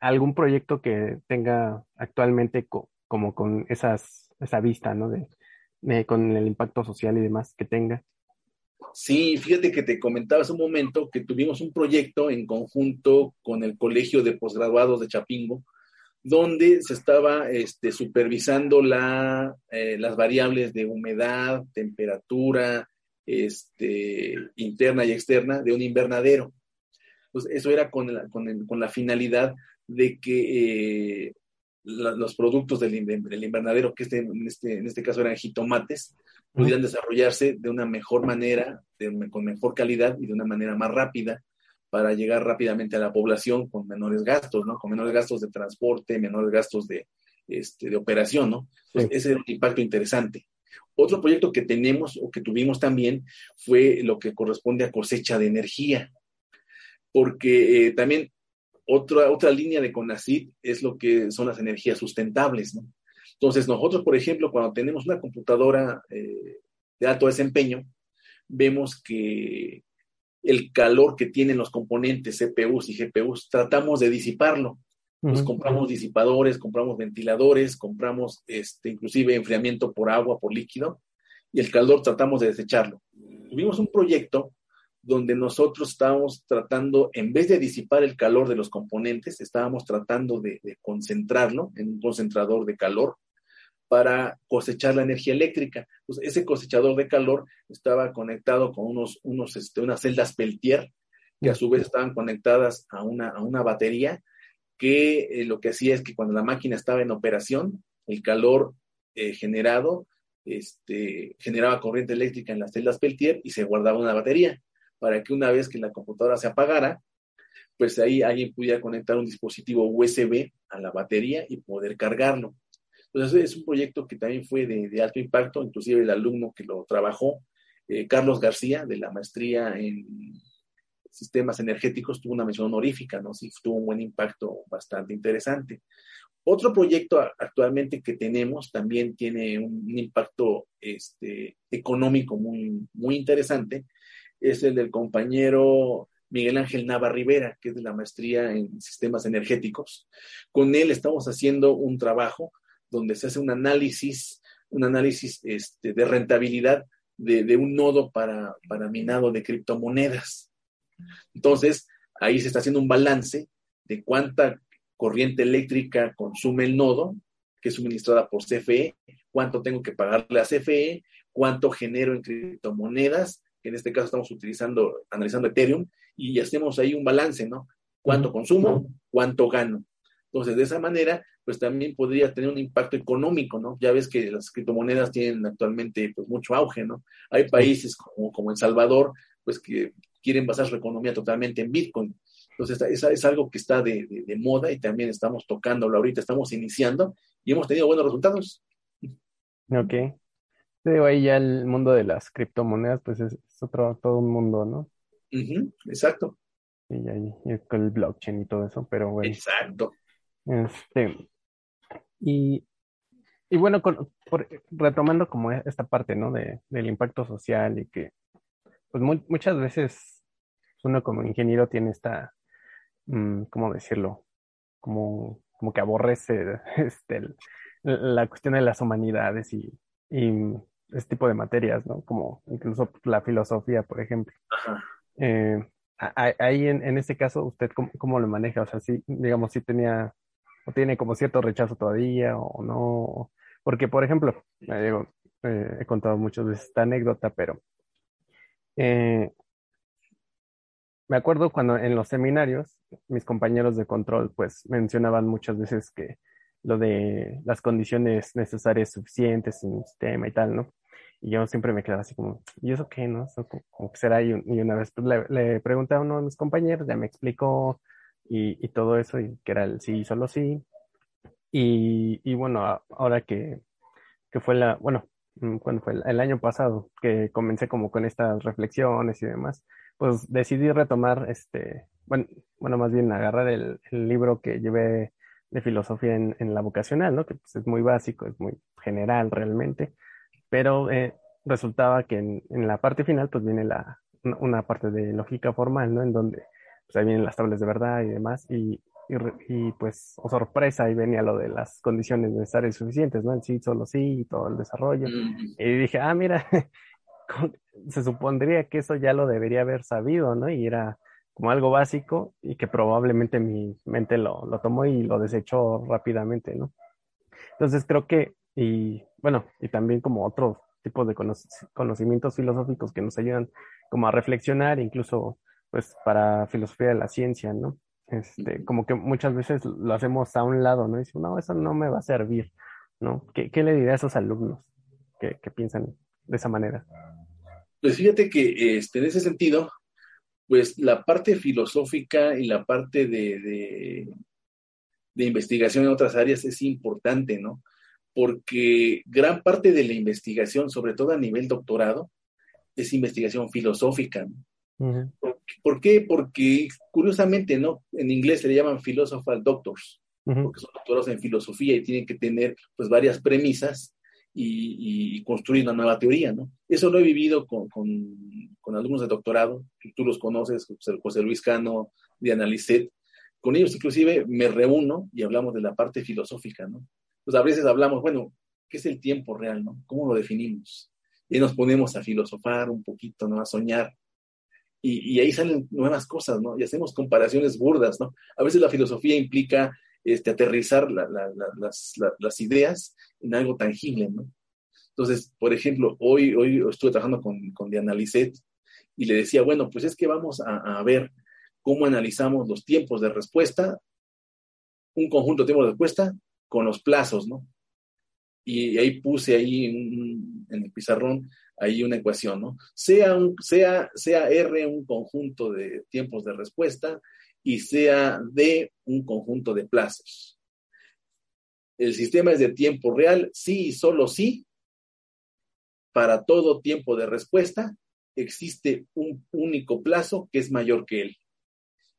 algún proyecto que tenga actualmente como con esas, esa vista, ¿no? De, con el impacto social y demás que tenga. Sí, fíjate que te comentaba hace un momento que tuvimos un proyecto en conjunto con el Colegio de Posgraduados de Chapingo, donde se estaba este, supervisando la, eh, las variables de humedad, temperatura, este, interna y externa de un invernadero. Pues eso era con la, con, con la finalidad de que eh, los productos del, invernadero, que este, en, este, en este caso eran jitomates, pudieran desarrollarse de una mejor manera, con mejor calidad y de una manera más rápida para llegar rápidamente a la población con menores gastos, ¿no? Con menores gastos de transporte, menores gastos de, este, de operación, ¿no? Pues ese es un impacto interesante. Otro proyecto que tenemos o que tuvimos también fue lo que corresponde a cosecha de energía, porque eh, también otra, otra línea de CONACYT es lo que son las energías sustentables, ¿no? Entonces, nosotros, por ejemplo, cuando tenemos una computadora eh, de alto desempeño, vemos que el calor que tienen los componentes CPUs y GPUs, tratamos de disiparlo. Nos compramos disipadores, compramos ventiladores, compramos este, inclusive enfriamiento por agua, por líquido, y el calor tratamos de desecharlo. Tuvimos un proyecto donde nosotros estábamos tratando, en vez de disipar el calor de los componentes, estábamos tratando de, concentrarlo en un concentrador de calor para cosechar la energía eléctrica. Pues ese cosechador de calor estaba conectado con unos, unos, este, unas celdas Peltier, que a su vez estaban conectadas a una, a una batería, que eh, lo que hacía es que cuando la máquina estaba en operación, el calor eh, generado este, generaba corriente eléctrica en las celdas Peltier y se guardaba una batería para que una vez que la computadora se apagara, pues ahí alguien pudiera conectar un dispositivo USB a la batería y poder cargarlo. Entonces es un proyecto que también fue de, alto impacto, inclusive el alumno que lo trabajó, eh, Carlos García, de la maestría en sistemas energéticos, tuvo una mención honorífica, ¿no? Sí, tuvo un buen impacto bastante interesante. Otro proyecto actualmente que tenemos también tiene un, impacto este, económico muy, muy interesante, es el del compañero Miguel Ángel Nava Rivera, que es de la maestría en sistemas energéticos. Con él estamos haciendo un trabajo donde se hace un análisis, un análisis este, de rentabilidad de, un nodo para, para minado de criptomonedas. Entonces, ahí se está haciendo un balance de cuánta corriente eléctrica consume el nodo, que es suministrada por CFE, cuánto tengo que pagarle a CFE, cuánto genero en criptomonedas en este caso estamos utilizando, analizando Ethereum, y hacemos ahí un balance, ¿no? ¿Cuánto consumo? ¿Cuánto gano? Entonces, de esa manera, pues también podría tener un impacto económico, ¿no? Ya ves que las criptomonedas tienen actualmente pues mucho auge, ¿no? Hay países como, como El Salvador, pues que quieren basar su economía totalmente en Bitcoin. Entonces, es, es algo que está de, de, moda y también estamos tocándolo ahorita, estamos iniciando y hemos tenido buenos resultados. Ok digo, ahí ya el mundo de las criptomonedas, pues es, otro, todo un mundo, ¿no? exacto. Y ahí, con el blockchain y todo eso, pero bueno. Exacto. Este, y, y bueno, retomando como esta parte, ¿no? De, del impacto social y que, pues muchas veces uno como ingeniero tiene esta, mm, ¿cómo decirlo? Como, como que aborrece este, la cuestión de las humanidades y, y este tipo de materias, ¿no? Como incluso la filosofía, por ejemplo. Eh, ahí en, en, este caso, ¿usted cómo, lo maneja? O sea, si, digamos, si tenía o tiene como cierto rechazo todavía o no. Porque, por ejemplo, eh, he contado muchas veces esta anécdota, pero eh, me acuerdo cuando en los seminarios mis compañeros de control pues mencionaban muchas veces que lo de las condiciones necesarias suficientes en un sistema y tal, ¿no? Y yo siempre me quedaba así como, ¿y eso qué, no? como, que será. Y, una vez pues, le, le, pregunté a uno de mis compañeros, ya me explicó y, y todo eso, y que era el sí, solo sí. Y, y bueno, ahora que, que fue la, bueno, mm, cuando fue el, año pasado que comencé como con estas reflexiones y demás, pues decidí retomar este, bueno, bueno más bien agarrar el, el libro que llevé de filosofía en, en la vocacional, ¿no? Que pues, es muy básico, es muy general realmente, pero eh, resultaba que en, en, la parte final pues viene la, una parte de lógica formal, ¿no? En donde pues ahí vienen las tablas de verdad y demás, y, y, pues, o sorpresa, ahí venía lo de las condiciones necesarias y suficientes, ¿no? El sí, solo sí, y todo el desarrollo. Y dije, ah, mira, se supondría que eso ya lo debería haber sabido, ¿no? Y era como algo básico y que probablemente mi mente lo, lo tomó y lo desechó rápidamente, ¿no? Entonces creo que, y bueno, y también como otros tipos de conocimientos filosóficos que nos ayudan como a reflexionar, incluso pues para filosofía de la ciencia, ¿no? Este, como que muchas veces lo hacemos a un lado, ¿no? Y dice, no, eso no me va a servir, ¿no? ¿Qué, qué le diré a esos alumnos que, que, piensan de esa manera? Pues fíjate que este, en ese sentido, pues la parte filosófica y la parte de, de, de investigación en otras áreas es importante, ¿no? Porque gran parte de la investigación, sobre todo a nivel doctorado, es investigación filosófica, ¿no? ¿Por qué? Porque curiosamente, ¿no? En inglés se le llaman philosophical doctors, porque son doctores en filosofía y tienen que tener pues varias premisas y, construir una nueva teoría, ¿no? Eso lo he vivido con, con, alumnos de doctorado, tú los conoces, José Luis Cano, Diana Lisset, con ellos inclusive me reúno y hablamos de la parte filosófica, ¿no? Pues a veces hablamos, bueno, ¿qué es el tiempo real, no? ¿Cómo lo definimos? Y nos ponemos a filosofar un poquito, ¿no? A soñar y, ahí salen nuevas cosas, ¿no? Y hacemos comparaciones burdas, ¿no? A veces la filosofía implica este, aterrizar las, ideas en algo tangible, ¿no? Entonces, por ejemplo, hoy, hoy estuve trabajando con, con Diana Lisset y le decía, bueno, pues es que vamos a, ver cómo analizamos los tiempos de respuesta, un conjunto de tiempos de respuesta con los plazos, ¿no? Y ahí puse ahí en el pizarrón ahí una ecuación, ¿no? Sea, sea, sea R un conjunto de tiempos de respuesta y sea D un conjunto de plazos. El sistema es de tiempo real, sí y solo sí. Para todo tiempo de respuesta existe un único plazo que es mayor que él.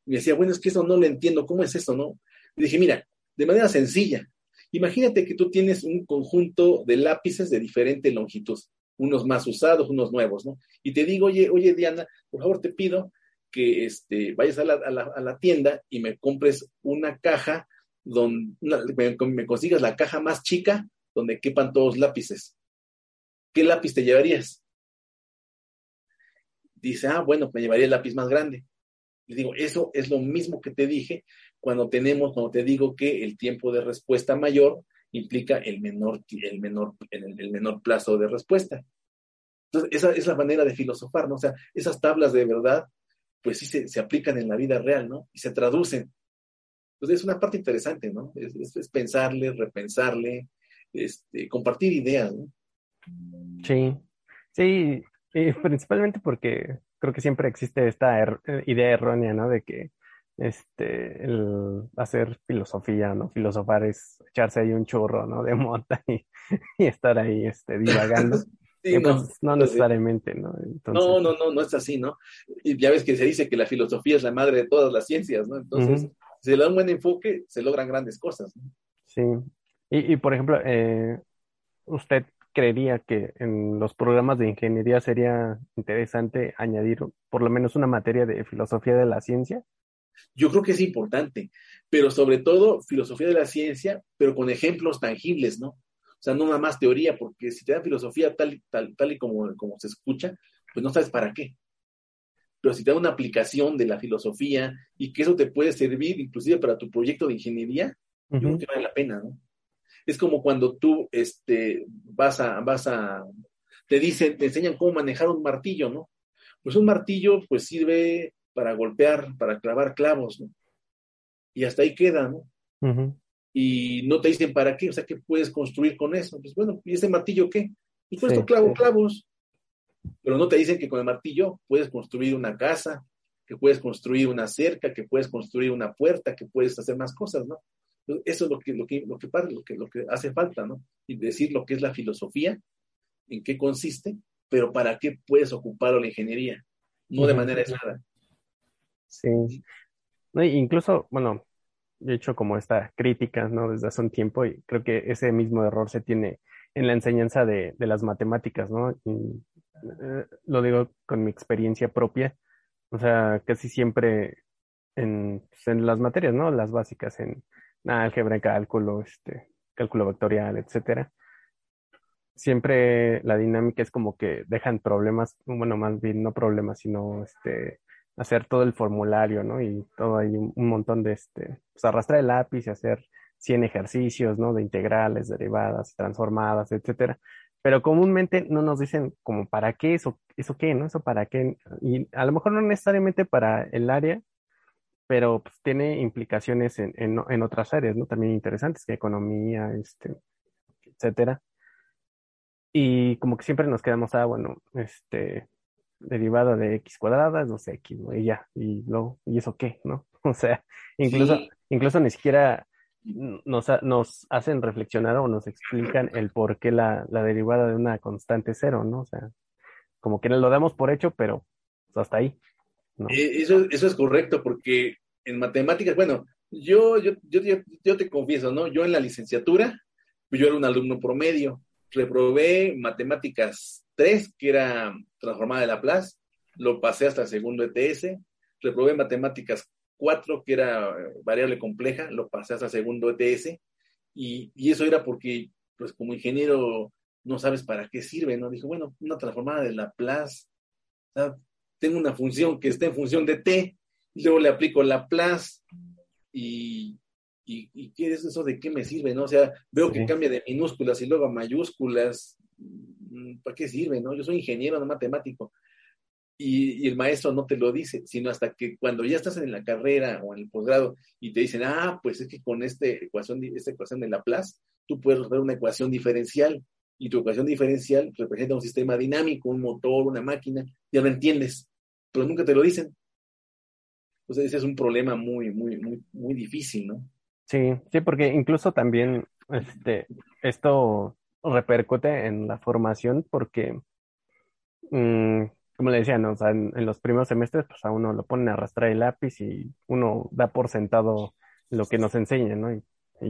Y me decía, bueno, es que eso no lo entiendo, ¿cómo es eso, no? Y dije, mira, de manera sencilla, imagínate que tú tienes un conjunto de lápices de diferente longitud unos más usados, unos nuevos, ¿no? Y te digo, oye, oye, Diana, por favor te pido que este, vayas a la, a, la, tienda y me compres una caja donde me, consigas la caja más chica donde quepan todos lápices. ¿Qué lápiz te llevarías? Dice, ah, pues me llevaría el lápiz más grande. Le digo, eso es lo mismo que te dije cuando tenemos, cuando te digo que el tiempo de respuesta mayor implica el menor, el menor, el, menor plazo de respuesta. Entonces, esa es la manera de filosofar, ¿no? O sea, esas tablas de verdad, pues sí se, aplican en la vida real, ¿no? Y se traducen. Entonces, es una parte interesante, ¿no? Es, pensarle, repensarle, este, compartir ideas, ¿no? Sí, sí, principalmente porque creo que siempre existe esta er, idea errónea, ¿no? De que este, el hacer filosofía, ¿no? Filosofar es echarse ahí un churro, ¿no? De monta y, estar ahí, este, divagando. Sí, no, no, necesariamente, ¿no? No, no, no, no es así, ¿no? Y ya ves que se dice que la filosofía es la madre de todas las ciencias, ¿no? Entonces, si le da un buen enfoque, se logran grandes cosas, ¿no? Sí. Y, y por ejemplo, eh, ¿usted creería que en los programas de ingeniería sería interesante añadir por lo menos una materia de filosofía de la ciencia? Yo creo que es importante, pero sobre todo filosofía de la ciencia, pero con ejemplos tangibles, ¿no? O sea, no nada más teoría, porque si te dan filosofía tal, tal, tal y como, como se escucha, pues no sabes para qué. Pero si te da una aplicación de la filosofía y que eso te puede servir inclusive para tu proyecto de ingeniería, yo creo que vale la pena, ¿no? Es como cuando tú este, vas a, vas a, te dicen, te enseñan cómo manejar un martillo, ¿no? Pues un martillo pues sirve para golpear, para clavar clavos, ¿no? Y hasta ahí queda, ¿no? Y no te dicen para qué, o sea, ¿qué puedes construir con eso? Pues bueno, ¿y ese martillo qué? Y puesto clavo, clavos. Pero no te dicen que con el martillo puedes construir una casa, que puedes construir una cerca, que puedes construir una puerta, que puedes hacer más cosas, ¿no? Eso es lo que, lo que, lo que, lo que, lo que hace falta, ¿no? Y decir lo que es la filosofía, en qué consiste, pero para qué puedes ocupar la ingeniería, no de manera aislada. Sí. No, incluso, bueno, he hecho como esta crítica, ¿no? Desde hace un tiempo y creo que ese mismo error se tiene en la enseñanza de, de las matemáticas, ¿no? Y, eh, lo digo con mi experiencia propia, o sea, casi siempre en, pues, en las materias, ¿no? Las básicas en álgebra, cálculo, este, cálculo vectorial, etcétera. Siempre la dinámica es como que dejan problemas, bueno, más bien no problemas, sino este, hacer todo el formulario, ¿no? Y todo ahí un, montón de, este, pues arrastrar el lápiz y hacer 100 ejercicios, ¿no? De integrales, derivadas, transformadas, etcétera. Pero comúnmente no nos dicen como para qué eso, eso qué, ¿no? Eso para qué. Y a lo mejor no necesariamente para el área, pero pues, tiene implicaciones en, en, en, otras áreas, ¿no? También interesantes, que economía, este, etcétera. Y como que siempre nos quedamos, ah, bueno, este, derivada de x cuadrada es 2x, ¿no? Y ya, y luego, ¿y eso qué, no? O sea, incluso, incluso ni siquiera nos, nos hacen reflexionar o nos explican el por qué la, la derivada de una constante cero, ¿no? O sea, como que lo damos por hecho, pero pues, hasta ahí. ¿no? Eh, eso, eso es correcto, porque en matemáticas, bueno, yo, yo, yo, yo, te confieso, ¿no? Yo en la licenciatura, yo era un alumno promedio, reprobé matemáticas 3, que era transformada de Laplace, lo pasé hasta el segundo ETS, reprobé matemáticas 4, que era variable compleja, lo pasé hasta el segundo ETS, y, y, eso era porque, pues como ingeniero, no sabes para qué sirve, ¿no? Dijo, bueno, una transformada de Laplace, tengo una función que está en función de T, y luego le aplico Laplace, y, y, y, ¿qué es eso de qué me sirve, no? O sea, veo que cambia de minúsculas y luego a mayúsculas, ¿para qué sirve? No? Yo soy ingeniero, no matemático. Y, el maestro no te lo dice, sino hasta que cuando ya estás en la carrera o en el posgrado y te dicen, ah, pues es que con este ecuación, esta ecuación de Laplace, tú puedes resolver una ecuación diferencial y tu ecuación diferencial representa un sistema dinámico, un motor, una máquina, ya lo entiendes, pero nunca te lo dicen. Entonces ese es un problema muy, muy, muy, muy difícil, ¿no? Sí, sí, porque incluso también este, esto repercute en la formación porque, mm, como le decía, ¿no? o sea, en, los primeros semestres, pues a uno lo ponen a arrastrar el lápiz y uno da por sentado lo que nos enseña, ¿no? Y,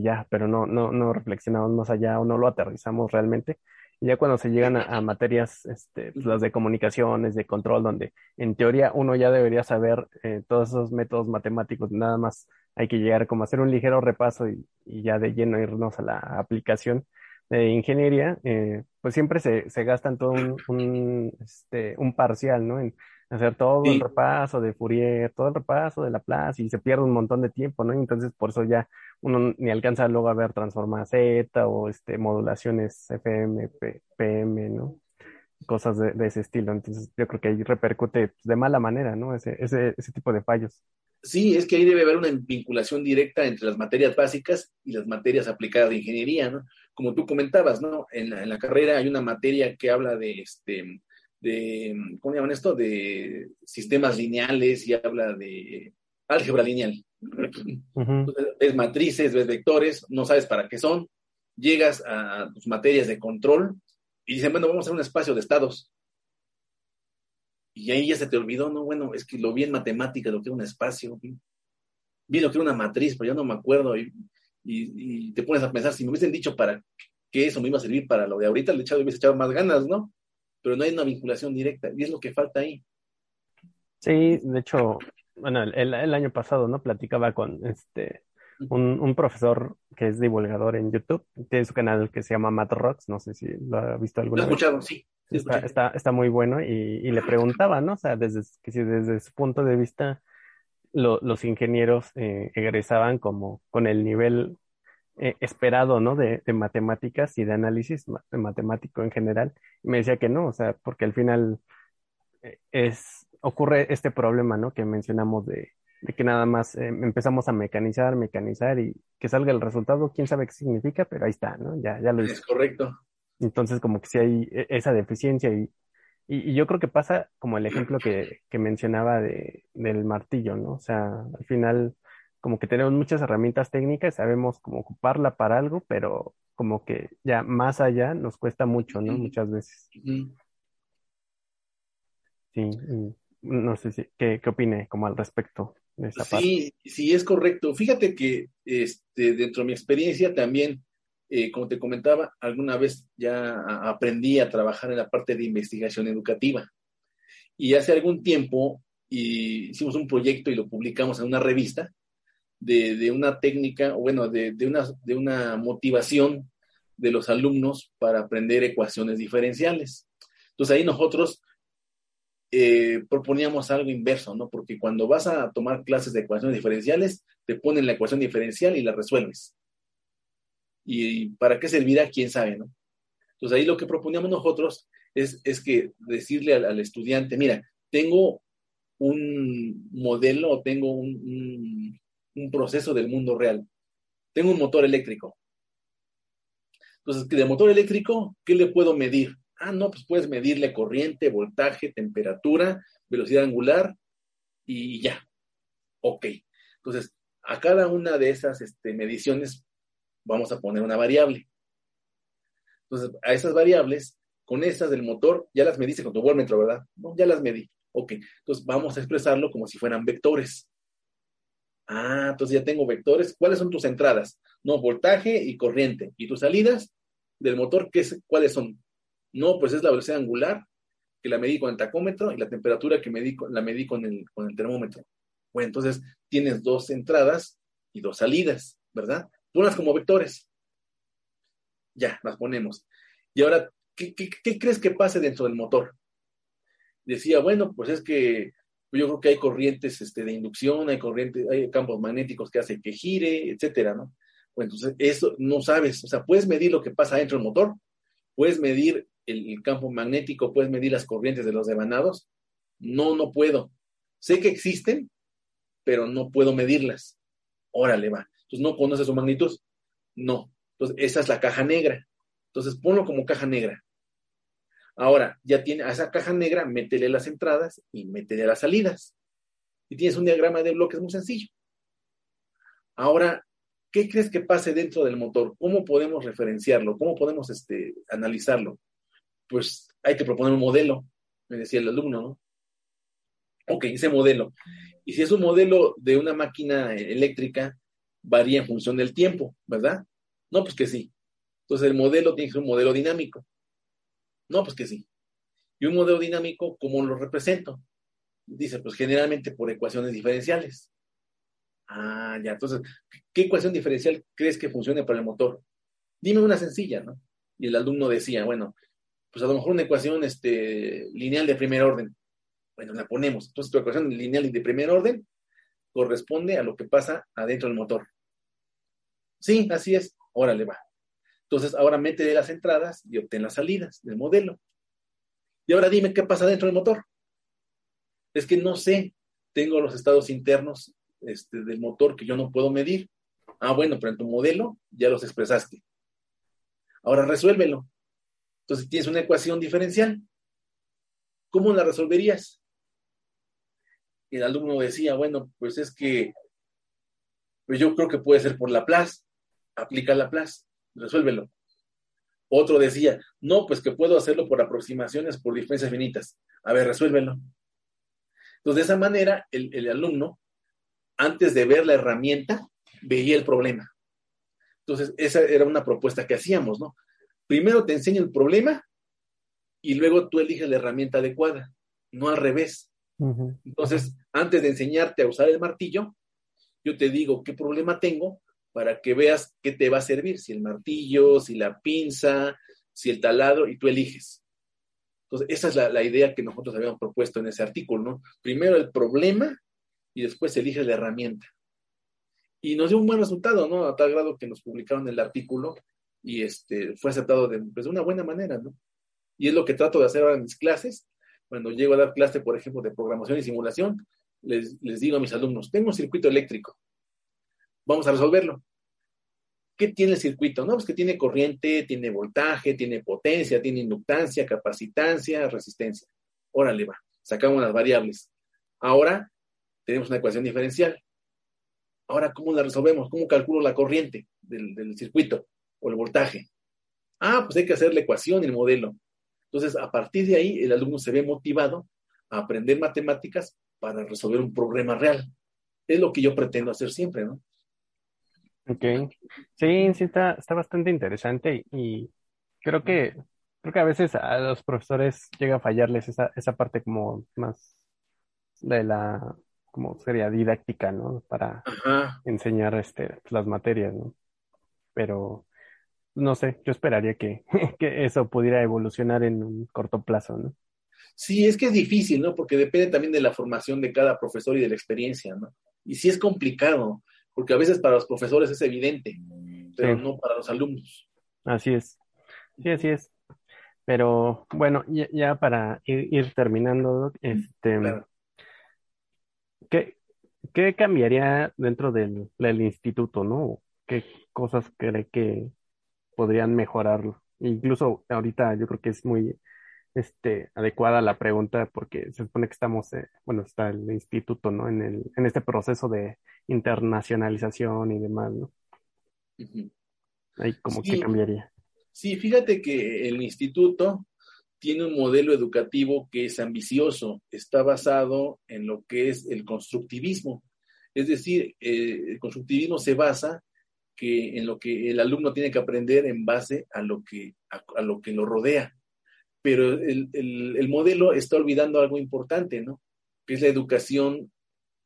ya, pero no, no, no reflexionamos más allá o no lo aterrizamos realmente. Y ya cuando se llegan a, materias, este, pues, las de comunicaciones, de control, donde en teoría uno ya debería saber eh, todos esos métodos matemáticos, nada más hay que llegar como a hacer un ligero repaso y, y ya de lleno irnos a la aplicación de ingeniería, eh, pues siempre se, se gastan todo un, un, este, un parcial, ¿no? En hacer todo el repaso de Fourier, todo el repaso de Laplace y se pierde un montón de tiempo, ¿no? entonces por eso ya uno ni alcanza luego a ver transformadas Z o este, modulaciones FM, PM, ¿no? Cosas de, de, ese estilo. Entonces yo creo que ahí repercute de mala manera, ¿no? Ese, ese, ese tipo de fallos. Sí, es que ahí debe haber una vinculación directa entre las materias básicas y las materias aplicadas de ingeniería, ¿no? Como tú comentabas, ¿no? En la, en la carrera hay una materia que habla de, este, de, ¿cómo llaman esto? De sistemas lineales y habla de álgebra lineal. ves matrices, ves vectores, no sabes para qué son, llegas a tus materias de control y dicen, bueno, vamos a hacer un espacio de estados y ahí ya se te olvidó, no, bueno, es que lo vi en matemática, lo que era un espacio, vi, lo que era una matriz, pero yo no me acuerdo, y, y, te pones a pensar, si me hubiesen dicho para que eso me iba a servir para lo de ahorita, le echado, hubiese echado más ganas, ¿no? Pero no hay una vinculación directa, y es lo que falta ahí. Sí, de hecho, bueno, el año pasado, ¿no? Platicaba con este un, un, profesor que es divulgador en YouTube, tiene su canal que se llama Matt Rocks, no sé si lo ha visto alguna vez. Lo he escuchado, sí. Está, está, está, muy bueno y, y, le preguntaba, ¿no? O sea, desde, que si desde su punto de vista lo, los ingenieros eh, egresaban como con el nivel eh, esperado, ¿no? De, de, matemáticas y de análisis de matemático en general. Y me decía que no, o sea, porque al final eh, es, ocurre este problema, ¿no? Que mencionamos de, de que nada más eh, empezamos a mecanizar, mecanizar y que salga el resultado, quién sabe qué significa, pero ahí está, ¿no? Ya, ya lo Es correcto. Entonces, como que sí hay e, esa deficiencia y, y, yo creo que pasa como el ejemplo que, que mencionaba de, del martillo, ¿no? O sea, al final, como que tenemos muchas herramientas técnicas, sabemos cómo ocuparla para algo, pero como que ya más allá nos cuesta mucho, ¿no? Muchas veces. Sí, no sé si, ¿qué, qué opine como al respecto de? Sí, sí, es correcto. Fíjate que este, dentro de mi experiencia también eh, como te comentaba, alguna vez ya aprendí a trabajar en la parte de investigación educativa. Y hace algún tiempo hicimos un proyecto y lo publicamos en una revista de, una técnica, o bueno, de, una, de una motivación de los alumnos para aprender ecuaciones diferenciales. Entonces ahí nosotros eh, proponíamos algo inverso, ¿no? Porque cuando vas a tomar clases de ecuaciones diferenciales, te ponen la ecuación diferencial y la resuelves y para qué servirá, quién sabe, ¿no? Entonces ahí lo que proponíamos nosotros es, es que decirle al, estudiante, mira, tengo un modelo tengo un, un, proceso del mundo real. Tengo un motor eléctrico. Entonces, de motor eléctrico, ¿qué le puedo medir? Ah, no, pues puedes medirle corriente, voltaje, temperatura, velocidad angular y ya. Ok. Entonces, a cada una de esas este, mediciones vamos a poner una variable. Entonces, a esas variables, con esas del motor, ya las mediste con tu voltmetro, ¿verdad? No, ya las medí. Ok, entonces vamos a expresarlo como si fueran vectores. Ah, entonces ya tengo vectores. ¿Cuáles son tus entradas? No, voltaje y corriente. ¿Y tus salidas del motor qué es, cuáles son? No, pues es la velocidad angular, que la medí con el tacómetro, y la temperatura que medí, la medí con el, con el termómetro. Bueno, entonces tienes dos entradas y dos salidas, ¿verdad? Ponlas como vectores. Ya, las ponemos. Y ahora, ¿qué, crees que pase dentro del motor? Decía, bueno, pues es que yo creo que hay corrientes este, de inducción, hay corrientes, hay campos magnéticos que hacen que gire, etcétera, ¿no? Bueno, entonces eso no sabes, o sea, puedes medir lo que pasa dentro del motor, puedes medir el, campo magnético, puedes medir las corrientes de los devanados. No, no puedo. Sé que existen, pero no puedo medirlas. Órale, va. Entonces, ¿no conoce su magnitud? No. Entonces, esa es la caja negra. Entonces, ponlo como caja negra. Ahora, ya tiene a esa caja negra, métele las entradas y métele las salidas. Y tienes un diagrama de bloques muy sencillo. Ahora, ¿qué crees que pase dentro del motor? ¿Cómo podemos referenciarlo? ¿Cómo podemos este, analizarlo? Pues hay que proponer un modelo, me decía el alumno, ¿no? Ok, ese modelo. Y si es un modelo de una máquina eléctrica, varía en función del tiempo, ¿verdad? No, pues que sí. Entonces el modelo tiene que ser un modelo dinámico. No, pues que sí. Y un modelo dinámico, ¿cómo lo represento? Dice, pues generalmente por ecuaciones diferenciales. Ah, ya, entonces, ¿qué ecuación diferencial crees que funcione para el motor? Dime una sencilla, ¿no? Y el alumno decía, bueno, pues a lo mejor una ecuación este, lineal de primer orden. Bueno, la ponemos. Entonces, tu ecuación lineal de primer orden corresponde a lo que pasa adentro del motor. Sí, así es. Órale, va. Entonces, ahora mete las entradas y obtén las salidas del modelo. Y ahora dime qué pasa dentro del motor. Es que no sé, tengo los estados internos este, del motor que yo no puedo medir. Ah, bueno, pero en tu modelo ya los expresaste. Ahora resuélvelo. Entonces tienes una ecuación diferencial. ¿Cómo la resolverías? El alumno decía, bueno, pues es que pues yo creo que puede ser por Laplace, aplica Laplace, resuélvelo. Otro decía, no, pues que puedo hacerlo por aproximaciones por diferencias finitas. A ver, resuélvelo. Entonces, de esa manera, el, el alumno, antes de ver la herramienta, veía el problema. Entonces, esa era una propuesta que hacíamos, ¿no? Primero te enseño el problema y luego tú eliges la herramienta adecuada, no al revés. Entonces, antes de enseñarte a usar el martillo, yo te digo qué problema tengo para que veas qué te va a servir, si el martillo, si la pinza, si el taladro, y tú eliges. Entonces, esa es la, idea que nosotros habíamos propuesto en ese artículo, ¿no? Primero el problema y después eliges la herramienta. Y nos dio un buen resultado, ¿no? A tal grado que nos publicaron el artículo y este, fue aceptado de, pues, de una buena manera, ¿no? Y es lo que trato de hacer ahora en mis clases, cuando llego a dar clase, por ejemplo, de programación y simulación, les, digo a mis alumnos, tengo un circuito eléctrico, vamos a resolverlo. ¿qué tiene el circuito? No, pues que tiene corriente, tiene voltaje, tiene potencia, tiene inductancia, capacitancia, resistencia. Órale, va, sacamos las variables. Ahora tenemos una ecuación diferencial. Ahora, ¿cómo la resolvemos? ¿Cómo calculo la corriente del, del circuito o el voltaje? Ah, pues hay que hacer la ecuación y el modelo. Entonces, a partir de ahí, el alumno se ve motivado a aprender matemáticas para resolver un problema real. Es lo que yo pretendo hacer siempre, ¿no? Ok. Sí, sí, está, está bastante interesante y creo que, creo que a veces a los profesores llega a fallarles esa, esa parte como más de la, como sería didáctica, ¿no? Para Ajá. enseñar este, las materias, ¿no? Pero no sé, yo esperaría que, que eso pudiera evolucionar en un corto plazo, ¿no? Sí, es que es difícil, ¿no? Porque depende también de la formación de cada profesor y de la experiencia, ¿no? Y sí es complicado, porque a veces para los profesores es evidente, pero Sí. no para los alumnos. Así es. Sí, así es. Pero bueno, ya, ya para ir, ir terminando, este, Claro. ¿qué, qué cambiaría dentro del, del instituto, ¿no? ¿Qué cosas cree que podrían mejorarlo? Incluso ahorita yo creo que es muy este, adecuada la pregunta porque se supone que estamos, eh, bueno, está el instituto, ¿no? En el, en este proceso de internacionalización y demás, ¿no? Ahí como que Sí, cambiaría. sí, fíjate que el instituto tiene un modelo educativo que es ambicioso, está basado en lo que es el constructivismo. Es decir, eh, el constructivismo se basa que en lo que el alumno tiene que aprender en base a lo que, a, lo, que lo rodea. Pero el, el, el, modelo está olvidando algo importante, ¿no? Que es la educación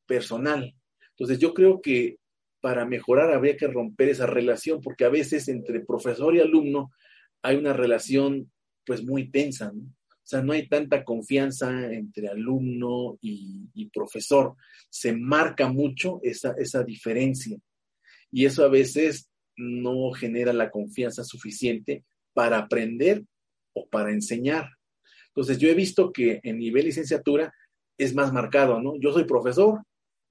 personal. Entonces yo creo que para mejorar habría que romper esa relación, porque a veces entre profesor y alumno hay una relación pues muy tensa, ¿no? O sea, no hay tanta confianza entre alumno y, y profesor. Se marca mucho esa, esa diferencia. Y eso a veces no genera la confianza suficiente para aprender o para enseñar. Entonces, yo he visto que en nivel licenciatura es más marcado, ¿no? Yo soy profesor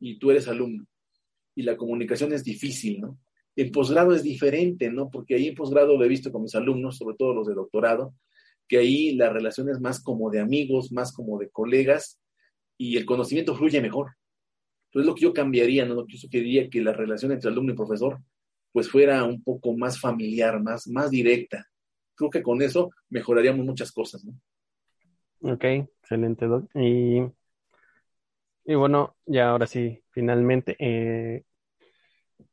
y tú eres alumno. Y la comunicación es difícil, ¿no? En posgrado es diferente, ¿no? Porque ahí en posgrado lo he visto con mis alumnos, sobre todo los de doctorado, que ahí la relación es más como de amigos, más como de colegas, y el conocimiento fluye mejor. Entonces, lo que yo cambiaría, ¿no? Lo que yo sugeriría que la relación entre alumno y profesor, pues fuera un poco más familiar, más, más directa. Creo que con eso mejoraríamos muchas cosas, ¿no? Ok, excelente, Doc. Y, y bueno, ya ahora sí, finalmente, eh,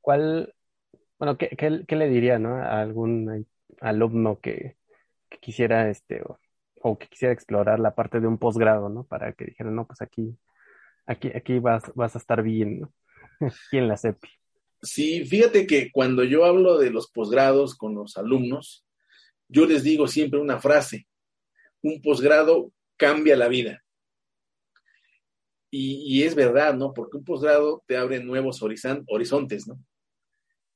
¿cuál, bueno, qué, qué, qué, le diría, ¿no? A algún alumno que, quisiera, este, o, o, que quisiera explorar la parte de un posgrado, ¿no? Para que dijera, no, pues aquí, aquí, aquí vas, vas a estar bien, ¿no? Aquí en la CEPI. Sí, fíjate que cuando yo hablo de los posgrados con los alumnos, yo les digo siempre una frase, un posgrado cambia la vida. Y, y, es verdad, ¿no? Porque un posgrado te abre nuevos horizontes, ¿no?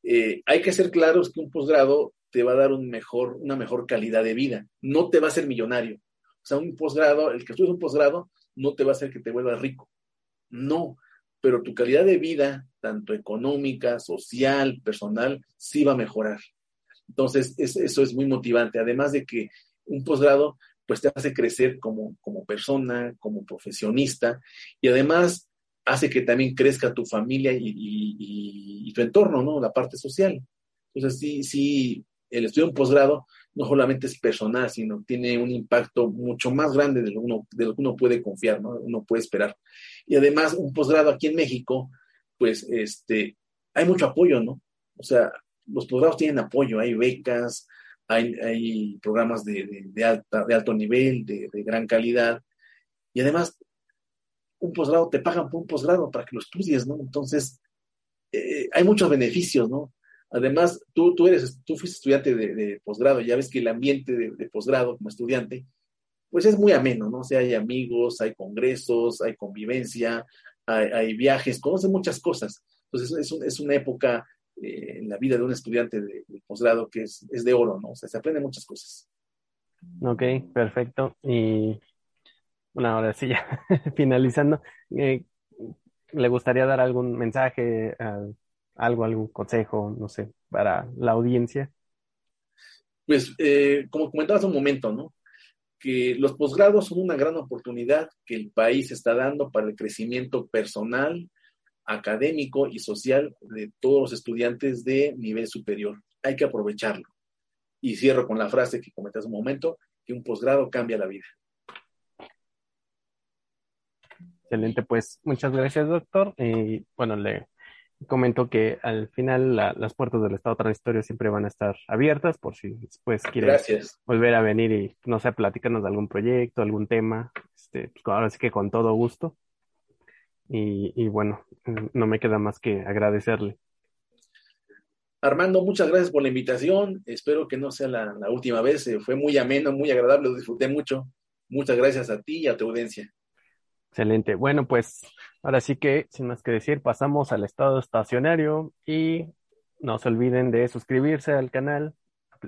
Eh, hay que ser claros que un posgrado te va a dar un mejor, una mejor calidad de vida, no te va a hacer millonario. O sea, un posgrado, el que estudies un posgrado, no te va a hacer que te vuelvas rico. No, pero tu calidad de vida, tanto económica, social, personal, sí va a mejorar. Entonces, es, eso es muy motivante. Además de que un posgrado, pues te hace crecer como, como persona, como profesionista, y además hace que también crezca tu familia y, tu entorno, ¿no? La parte social. Entonces, sí, sí, el estudio de un posgrado no solamente es personal, sino tiene un impacto mucho más grande de lo, uno, de lo que uno puede confiar, ¿no? Uno puede esperar. Y además, un posgrado aquí en México, pues, este, hay mucho apoyo, ¿no? O sea, los posgrados tienen apoyo, hay becas, hay, hay programas de, de, alta, de alto nivel, de, de gran calidad, y además, un posgrado, te pagan por un posgrado para que lo estudies, ¿no? Entonces, eh, hay muchos beneficios, ¿no? Además, tú, tú, eres, tú fuiste estudiante de, posgrado, ya ves que el ambiente de, posgrado como estudiante, pues es muy ameno, ¿no? O sea, hay amigos, hay congresos, hay convivencia, hay, viajes, conoces muchas cosas. Entonces, es, un, es una época eh, en la vida de un estudiante de, posgrado que es, es, de oro, ¿no? O sea, se aprende muchas cosas. Ok, perfecto. Y bueno, ahora sí, ya finalizando, eh, ¿le gustaría dar algún mensaje a algo, algún consejo, no sé, para la audiencia. Pues, eh, como comentabas un momento, ¿no? Que los posgrados son una gran oportunidad que el país está dando para el crecimiento personal, académico y social de todos los estudiantes de nivel superior. Hay que aprovecharlo. Y cierro con la frase que comentaste un momento, que un posgrado cambia la vida. Excelente, pues muchas gracias, doctor. Y bueno, le comento que al final las puertas del estado transitorio siempre van a estar abiertas por si después quiere volver a venir y, no sé, platicarnos de algún proyecto, algún tema. Este, pues ahora sí que con todo gusto. Y, y bueno, no me queda más que agradecerle. Armando, muchas gracias por la invitación. Espero que no sea la, la última vez. fue muy ameno, muy agradable, lo disfruté mucho. Muchas gracias a ti y a tu audiencia. Excelente. Bueno, pues ahora sí que, sin más que decir, pasamos al estado estacionario y no se olviden de suscribirse al canal,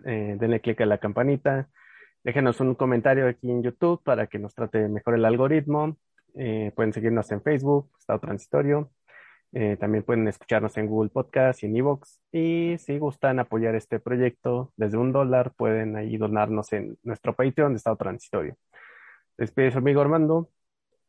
eh, denle clic a la campanita, déjenos un comentario aquí en YouTube para que nos trate mejor el algoritmo. Eh, pueden seguirnos en Facebook, Estado Transitorio. Eh, también pueden escucharnos en Google Podcast y en Evox. Y si gustan apoyar este proyecto desde un dólar, pueden ahí donarnos en nuestro Patreon de Estado Transitorio. Despide su amigo Armando.